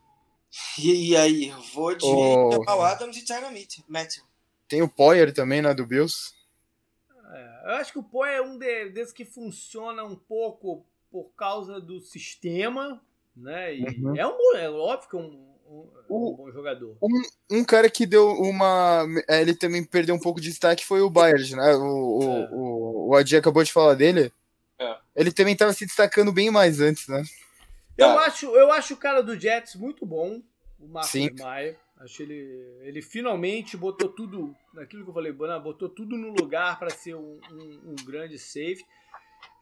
E, e aí, vou de oh. Adams e Tyron Matthew. Tem o Poyer também, né, do Bills. É, eu acho que o Poyer é um desses que funciona um pouco por causa do sistema, né? E uhum. é, um, é óbvio que é um, um, o, um bom jogador. Um, um, cara que deu uma. É, ele também perdeu um pouco de destaque foi o Bayard, né? O, o, é. o, o Adi acabou de falar dele. É. Ele também estava se destacando bem mais antes, né? Eu acho, eu acho o cara do Jets muito bom, o Marcos Maia. Acho ele, ele finalmente botou tudo, naquilo que eu falei, botou tudo no lugar para ser um, um, um, grande safe.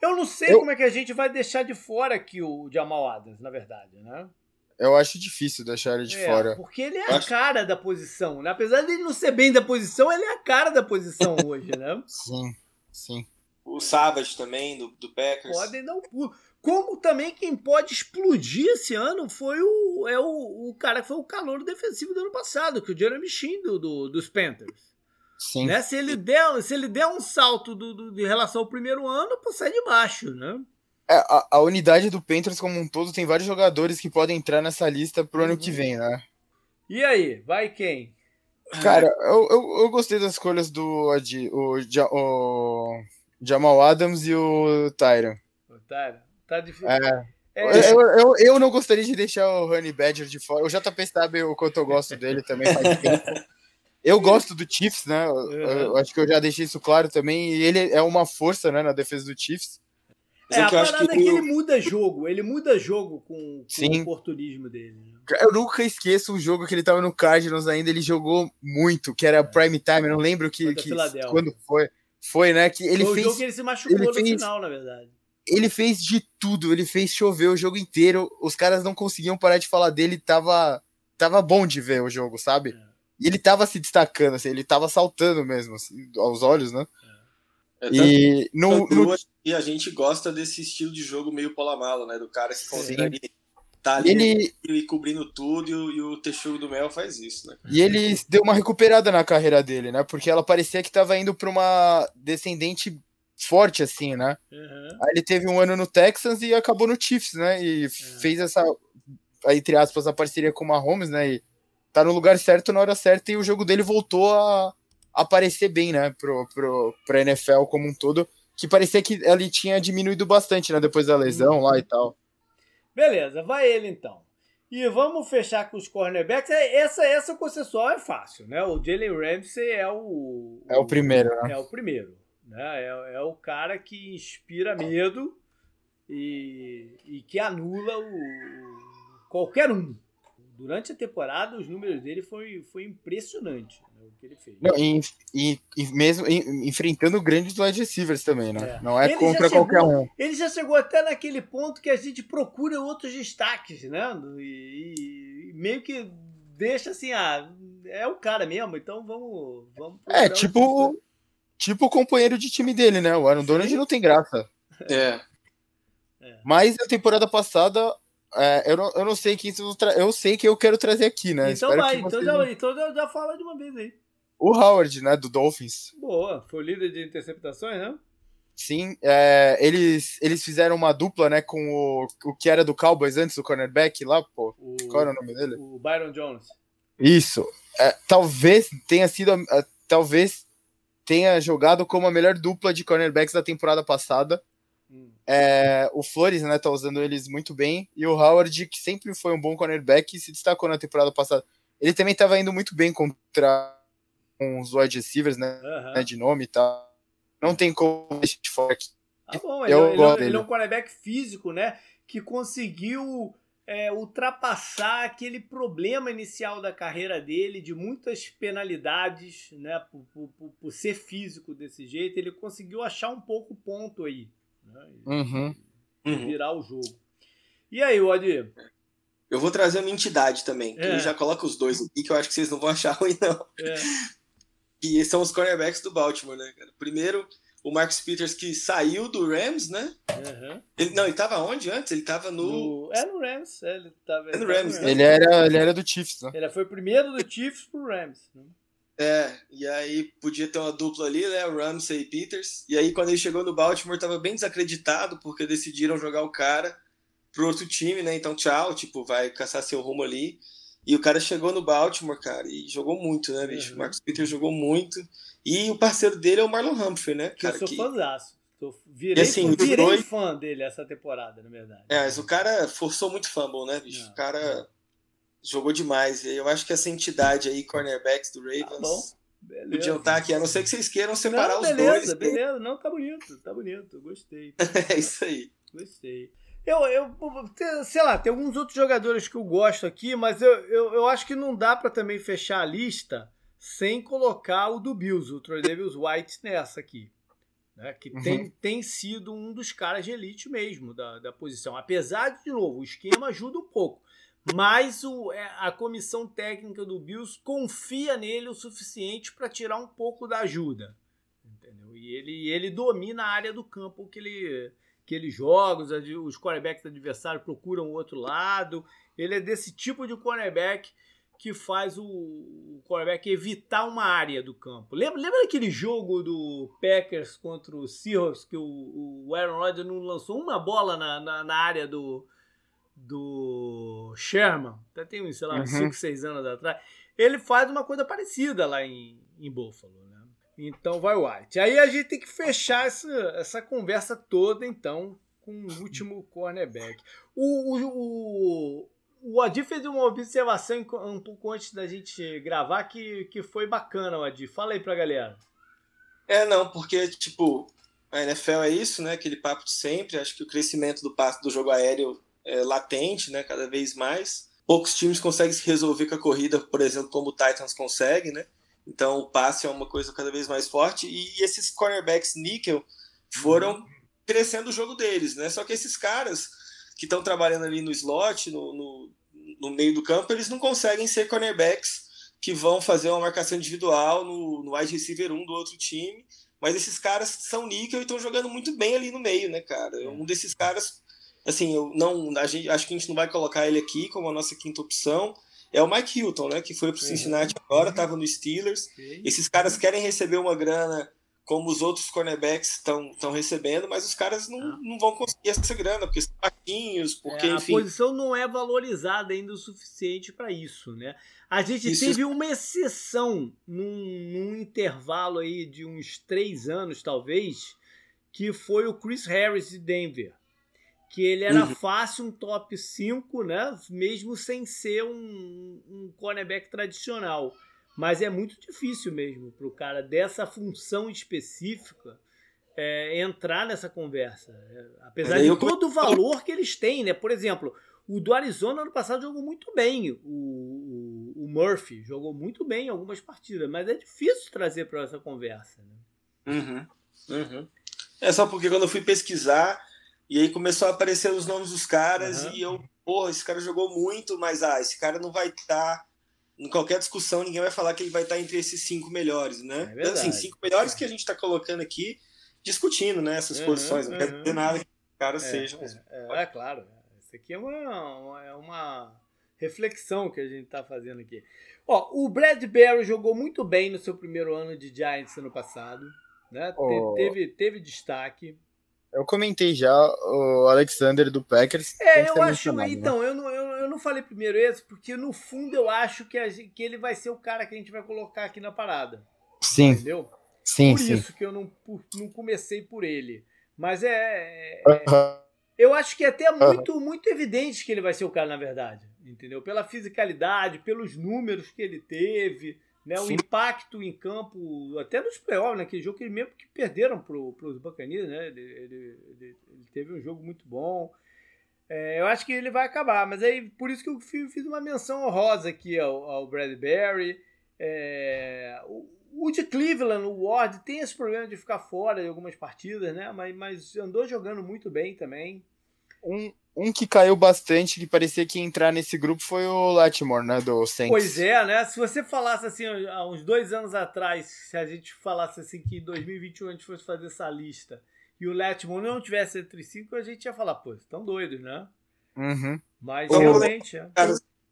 Eu não sei eu... como é que a gente vai deixar de fora aqui o Jamal Adams, na verdade, né? Eu acho difícil deixar ele de é, fora. Porque ele é a acho... cara da posição, né? Apesar dele não ser bem da posição, ele é a cara da posição [laughs] hoje, né? Sim, sim. O Savage também, do, do Packers. Podem dar um pulo. Como também quem pode explodir esse ano foi o, é o, o cara que foi o calor defensivo do ano passado, que é o Jeremy Sheen do, do, dos Panthers. Sim. Né? Se, ele der, se ele der um salto do, do, de relação ao primeiro ano, pô, sai de baixo, né? É, a, a, unidade do Panthers como um todo tem vários jogadores que podem entrar nessa lista pro uhum. ano que uhum. vem, né? E aí, vai quem? Cara, eu, eu, eu gostei das escolhas do o, o Jamal Adams e o Tyron. O Tyron. Tá difícil. É. É. Eu, eu, eu, não gostaria de deixar o Honey Badger de fora. O JP sabe o quanto eu gosto dele também faz [laughs] tempo. Eu gosto do Chiefs, né? Eu, acho que eu já deixei isso claro também. E ele é uma força né, na defesa do Chiefs. É, a parada que é que ele muda jogo, ele muda jogo com, com o oportunismo dele. Né? Eu nunca esqueço o jogo que ele tava no Cardinals ainda, ele jogou muito, que era é. prime time, eu não lembro que, que quando foi. Foi, né? Que ele foi fez, o jogo que ele se machucou ele no fez, final, na verdade. Ele fez de tudo, ele fez chover o jogo inteiro. Os caras não conseguiam parar de falar dele, tava, tava bom de ver o jogo, sabe? É. E ele tava se destacando, assim, ele tava saltando mesmo, assim, aos olhos, né? É, e no, no... E a gente gosta desse estilo de jogo meio polamalo, né? Do cara que consegue tá ali ele... e cobrindo tudo, e o, e o Texugo do Mel faz isso, né? E ele deu uma recuperada na carreira dele, né? Porque ela parecia que tava indo pra uma descendente forte, assim, né? Uhum. Aí ele teve um ano no Texans e acabou no Chiefs, né? E uhum. fez essa, entre aspas, a parceria com o Mahomes, né? E tá no lugar certo na hora certa e o jogo dele voltou a aparecer bem, né, pro, pro, pra NFL como um todo, que parecia que ele tinha diminuído bastante, né, depois da lesão lá e tal. Beleza, vai ele então. E vamos fechar com os cornerbacks. É, essa, essa concessão é fácil, né? O Jalen Ramsey é o, É o primeiro, né? É o primeiro. Né? É, é o cara que inspira medo e, e que anula o, qualquer um. Durante a temporada, os números dele foi, foi impressionante o que ele fez. Não, e, e, e mesmo e, enfrentando grandes wide receivers também, né? É. Não é ele contra chegou, qualquer um. Ele já chegou até naquele ponto que a gente procura outros destaques, né? E, e meio que deixa assim, ah, é o cara mesmo, então vamos. vamos é, tipo, tipo o companheiro de time dele, né? O Aaron Donald não tem graça. É. é. Mas na temporada passada é, eu, não, eu não sei que isso. Eu sei que eu quero trazer aqui, né? Então Espero vai, então, já, então já, já fala de uma vez aí. O Howard, né? Do Dolphins. Boa, foi o líder de interceptações, né? Sim, é, eles, eles fizeram uma dupla, né, com o, o que era do Cowboys antes, o cornerback lá, pô. O, qual era o nome dele? O Byron Jones. Isso. É, talvez tenha sido. É, talvez tenha jogado como a melhor dupla de cornerbacks da temporada passada. É, o Flores, né, tá usando eles muito bem. E o Howard, que sempre foi um bom cornerback, se destacou na temporada passada. Ele também estava indo muito bem contra os wide receivers, né, uhum. de nome e tal. Não tem como deixar de fora aqui. Ah, bom, ele, ele, é ele, é um cornerback físico, né, que conseguiu é, ultrapassar aquele problema inicial da carreira dele, de muitas penalidades, né, por, por, por ser físico desse jeito. Ele conseguiu achar um pouco o ponto aí né? Uhum. uhum. virar o jogo. E aí, Odir? Eu vou trazer uma entidade também. É. já coloca os dois aqui, que eu acho que vocês não vão achar [laughs] ruim, não. É. E são os cornerbacks do Baltimore, né, cara? Primeiro, o Marcus Peters que saiu do Rams, né? Uhum. Ele, não, ele tava onde antes? Ele tava no. no... É no Rams. É, ele, tava, é no Rams, né? Ele era, ele era do Chiefs, né? Ele foi primeiro do Chiefs pro Rams. Né? É, e aí podia ter uma dupla ali, né? Ramsey e Peters. E aí quando ele chegou no Baltimore, tava bem desacreditado, porque decidiram jogar o cara pro outro time, né? Então tchau, tipo, vai caçar seu rumo ali. E o cara chegou no Baltimore, cara, e jogou muito, né, bicho? Uhum. Marcos Peters jogou muito. E o parceiro dele é o Marlon Humphrey, né? Cara, eu sou que... fãzaço. Virei, assim, virei dois... fã dele essa temporada, na verdade. É, mas o cara forçou muito fumble, né, bicho? Não, o cara... Não jogou demais. Eu acho que essa entidade aí, cornerbacks do Ravens, tá bom. Beleza. podiam estar aqui, a não ser que vocês queiram separar não, beleza, os dois. Beleza, beleza. Não, tá bonito, tá bonito. Gostei. [laughs] é isso aí. Gostei. Eu, eu, sei lá, tem alguns outros jogadores que eu gosto aqui, mas eu, eu, eu acho que não dá para também fechar a lista sem colocar o do Bills, o Troy Davis White nessa aqui. Né, que uhum. tem, tem sido um dos caras de elite mesmo da, da posição. Apesar de, de novo, o esquema ajuda um pouco mas o, é, a comissão técnica do Bills confia nele o suficiente para tirar um pouco da ajuda. Entendeu? E ele, ele domina a área do campo que ele, que ele joga, os, os quarterbacks adversários procuram o outro lado. Ele é desse tipo de cornerback que faz o, o quarterback evitar uma área do campo. Lembra, lembra daquele jogo do Packers contra o Seahawks que o, o Aaron Rodgers não lançou uma bola na, na, na área do, do Sherman, até tem, sei lá, uns 5, uhum. 6 anos atrás, ele faz uma coisa parecida lá em, em Buffalo, né? Então vai o White. Aí a gente tem que fechar essa, essa conversa toda, então, com o último cornerback. O, o, o o Adi fez uma observação um pouco antes da gente gravar que, que foi bacana, o Adi. Fala aí pra galera. É, não, porque, tipo, a NFL é isso, né? Aquele papo de sempre. Acho que o crescimento do passe do jogo aéreo é latente, né? Cada vez mais. Poucos times conseguem se resolver com a corrida, por exemplo, como o Titans consegue, né? Então o passe é uma coisa cada vez mais forte. E esses cornerbacks níquel foram uhum. crescendo o jogo deles, né? Só que esses caras que estão trabalhando ali no slot, no, no, no, meio do campo, eles não conseguem ser cornerbacks que vão fazer uma marcação individual no, no wide receiver 1 do outro time. Mas esses caras são níquel e estão jogando muito bem ali no meio, né, cara? É. Um desses caras, assim, eu não, a gente, acho que a gente não vai colocar ele aqui como a nossa quinta opção. É o Mike Hilton, né, que foi para o Cincinnati agora, estava no Steelers. Esses caras querem receber uma grana como os outros cornerbacks estão recebendo, mas os caras não, ah. não vão conseguir essa grana, porque são baixinhos, porque, é, enfim... A posição não é valorizada ainda o suficiente para isso, né? A gente isso... teve uma exceção num, num, intervalo aí de uns três anos, talvez, que foi o Chris Harris de Denver. Que ele era uhum. fácil um top 5, né? Mesmo sem ser um, um cornerback tradicional. Mas é muito difícil mesmo para o cara dessa função específica é, entrar nessa conversa. É, apesar de todo o valor que eles têm, né? Por exemplo, o do Arizona ano passado jogou muito bem. O, o, o Murphy jogou muito bem em algumas partidas, mas é difícil trazer para essa conversa. Né? Uhum, uhum. É só porque quando eu fui pesquisar e aí começou a aparecer os nomes dos caras uhum. e eu, pô, esse cara jogou muito, mas ah, esse cara não vai estar. Tá em qualquer discussão, ninguém vai falar que ele vai estar entre esses cinco melhores, né? É assim, cinco melhores que a gente está colocando aqui, discutindo, né? Essas uhum, posições. Não uhum. quer dizer nada que os caras é, sejam. É, é, é, claro. Isso aqui é uma, uma, é uma reflexão que a gente está fazendo aqui. Ó, o Bradbury jogou muito bem no seu primeiro ano de Giants ano passado. Né? Oh. Teve, teve destaque. Eu comentei já o Alexander do Packers. É, eu acho. Né? Então, eu, não, eu, eu não falei primeiro esse, porque no fundo eu acho que, a, que ele vai ser o cara que a gente vai colocar aqui na parada. Sim. Entendeu? Sim, por sim. isso que eu não, por, não comecei por ele. Mas é. é uh -huh. Eu acho que é até muito, uh -huh. muito evidente que ele vai ser o cara, na verdade. Entendeu? Pela fisicalidade, pelos números que ele teve né, o impacto em campo, até nos playoffs, naquele jogo que ele mesmo que perderam para os Buccaneers, né, ele, ele, ele, ele, teve um jogo muito bom. É, eu acho que ele vai acabar, mas aí por isso que eu fiz uma menção honrosa aqui ao, ao Bradbury. É, o, o de Cleveland, o Ward, tem esse problema de ficar fora de algumas partidas, né? Mas, mas andou jogando muito bem também. Um, um que caiu bastante, que parecia que ia entrar nesse grupo, foi o Latimore, né, do Saints. Pois é, né? Se você falasse assim, há uns dois anos atrás, se a gente falasse assim que em 2021 a gente fosse fazer essa lista e o Latimore não tivesse entre cinco, a gente ia falar, pô, estão doidos, né? Uhum. Mas o, realmente... É.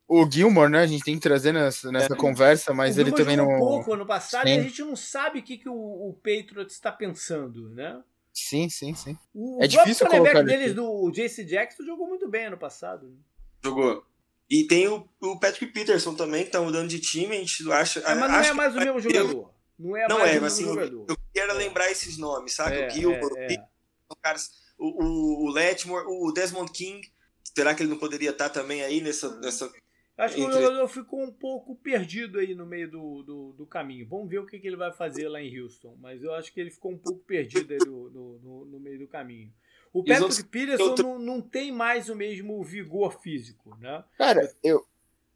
O Gilmore, né? A gente tem que trazer nessa, nessa é. conversa, mas ele também não. um pouco ano passado Sim. e a gente não sabe o que, que o, o Patriots está pensando, né? Sim, sim, sim. O, é o difícil colocar deles do JC Jackson jogou muito bem ano passado. Né? Jogou. E tem o, o Patrick Peterson também, que tá mudando de time, a gente acha. É, mas não é mais o mesmo jogador. Não é não mais é, o mesmo assim, jogador. Eu, eu queria é. lembrar esses nomes, sabe? É, o Gilbert, é, é. o, o, o Letmore, o Desmond King. Será que ele não poderia estar também aí nessa, nessa Acho que o jogador ficou um pouco perdido aí no meio do, do, do, caminho. Vamos ver o que, que ele vai fazer lá em Houston. Mas eu acho que ele ficou um pouco perdido aí no, meio do caminho. O Patrick outros... Peterson não, não tem mais o mesmo vigor físico, né? Cara, eu,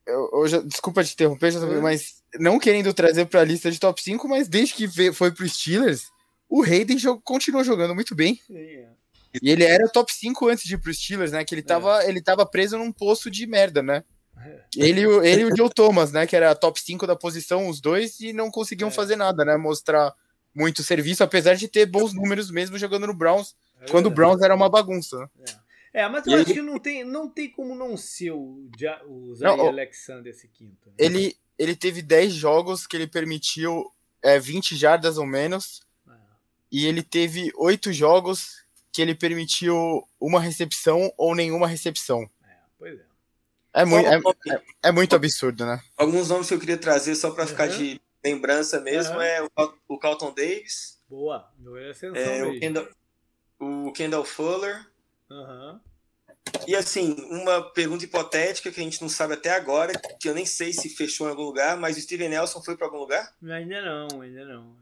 eu, eu já, desculpa te interromper, é. mas não querendo trazer para a lista de top 5, mas desde que foi para os Steelers, o Hayden jog, continuou jogando muito bem. Sim, é. E ele era top 5 antes de ir para os Steelers, né? Que ele estava é. ele tava preso num poço de merda, né? Ele, ele e o Joe Thomas, né? Que era top 5 da posição, os dois, e não conseguiam é. fazer nada, né? Mostrar muito serviço, apesar de ter bons números mesmo jogando no Browns, é quando o Browns era uma bagunça. É. é mas eu e acho ele... que não tem, não tem como não ser o, o Zay Alexander esse quinto. Né? Ele, ele teve 10 jogos que ele permitiu é, 20 jardas ou menos, é. e ele teve 8 jogos que ele permitiu uma recepção ou nenhuma recepção. É, pois é. É, muito, é, é, é, muito absurdo, né? Alguns nomes que eu queria trazer só para uhum. ficar de lembrança mesmo uhum. é o, o Carlton Davis. Boa, é, o, Kendall, o Kendall Fuller. Uhum. E assim, uma pergunta hipotética que a gente não sabe até agora, que eu nem sei se fechou em algum lugar, mas o Steven Nelson foi para algum lugar? Ainda não, ainda não.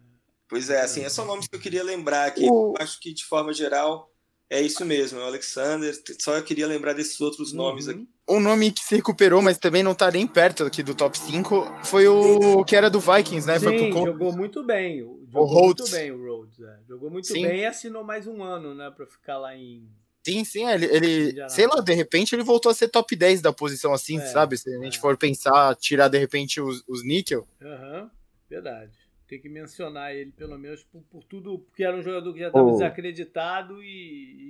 Pois é, assim, esses são nomes que eu queria lembrar aqui. Eu acho que de forma geral é isso mesmo, é o Alexander. Só eu queria lembrar desses outros nomes uhum. aqui. Um nome que se recuperou, mas também não tá nem perto aqui do top 5, foi o que era do Vikings, né? Sim, foi pro jogou muito bem. Jogou o Rhodes. muito bem o Rhodes. É. Jogou muito sim. bem e assinou mais um ano, né? Pra ficar lá em. Sim, sim, ele, ele sei lá, de repente ele voltou a ser top 10 da posição assim, é, sabe? Se a gente é. for pensar, tirar de repente os, os níquel. Aham, uhum, verdade tem que mencionar ele, pelo menos, por, por tudo, porque era um jogador que já estava oh. desacreditado e,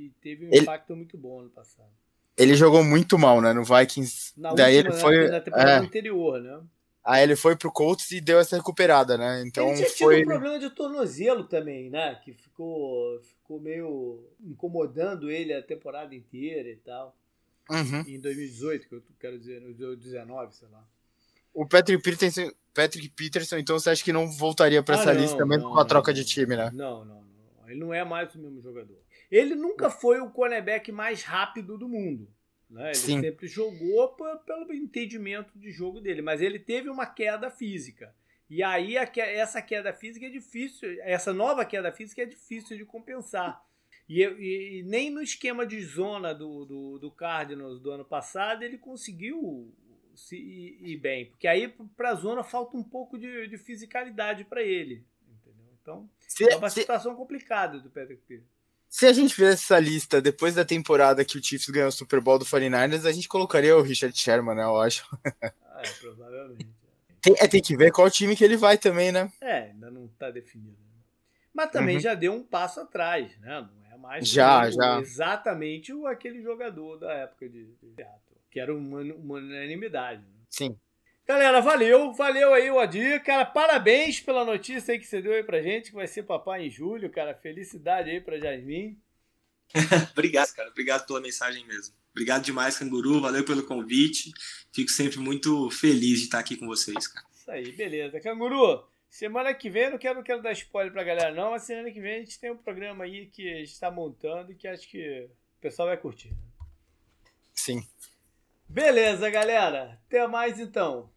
e, teve um ele, impacto muito bom no passado. Ele jogou muito mal, né, no Vikings. Na Daí última, ele foi. Na temporada é, anterior, né? Aí ele foi pro Colts e deu essa recuperada, né? Então ele tinha foi. tido um problema de tornozelo também, né? Que ficou, ficou meio incomodando ele a temporada inteira e tal. Uhum. Em 2018, que eu quero dizer, 2019, sei lá. O Patrick Peterson, Patrick Peterson, então você acha que não voltaria para ah, essa não, lista mesmo não, com a troca de time, né? Não, não, não. Ele não é mais o mesmo jogador. Ele nunca foi o cornerback mais rápido do mundo. Né? Ele Sim. sempre jogou pelo entendimento de jogo dele, mas ele teve uma queda física. E aí a, essa queda física é difícil, essa nova queda física é difícil de compensar. E, e, e nem no esquema de zona do, do, do Cardinals do ano passado ele conseguiu se ir, bem. Porque aí para a zona falta um pouco de, de fisicalidade para ele. Entendeu? Então se, é uma se, situação complicada do Patrick. Se a gente fizesse essa lista depois da temporada que o Chiefs ganhou o Super Bowl do 49ers, a gente colocaria o Richard Sherman, né? Eu acho. Ah, é, provavelmente. Tem, é, tem que ver qual time que ele vai também, né? É, ainda não está definido. Mas também uhum. já deu um passo atrás, né? Não é mais já, já. exatamente o, aquele jogador da época de, de teatro que era uma, uma unanimidade. Sim. Galera, valeu, valeu aí o Adir, cara, parabéns pela notícia aí que você deu aí pra gente, que vai ser papai em julho, cara, felicidade aí pra Jasmine. [laughs] obrigado, cara, obrigado pela mensagem mesmo. Obrigado demais, Canguru, valeu pelo convite, fico sempre muito feliz de estar aqui com vocês, cara. Isso aí, beleza. Canguru, semana que vem, não quero, não quero dar spoiler pra galera não, mas semana que vem a gente tem um programa aí que a gente tá montando e que acho que o pessoal vai curtir. Sim. Beleza, galera. Até mais então.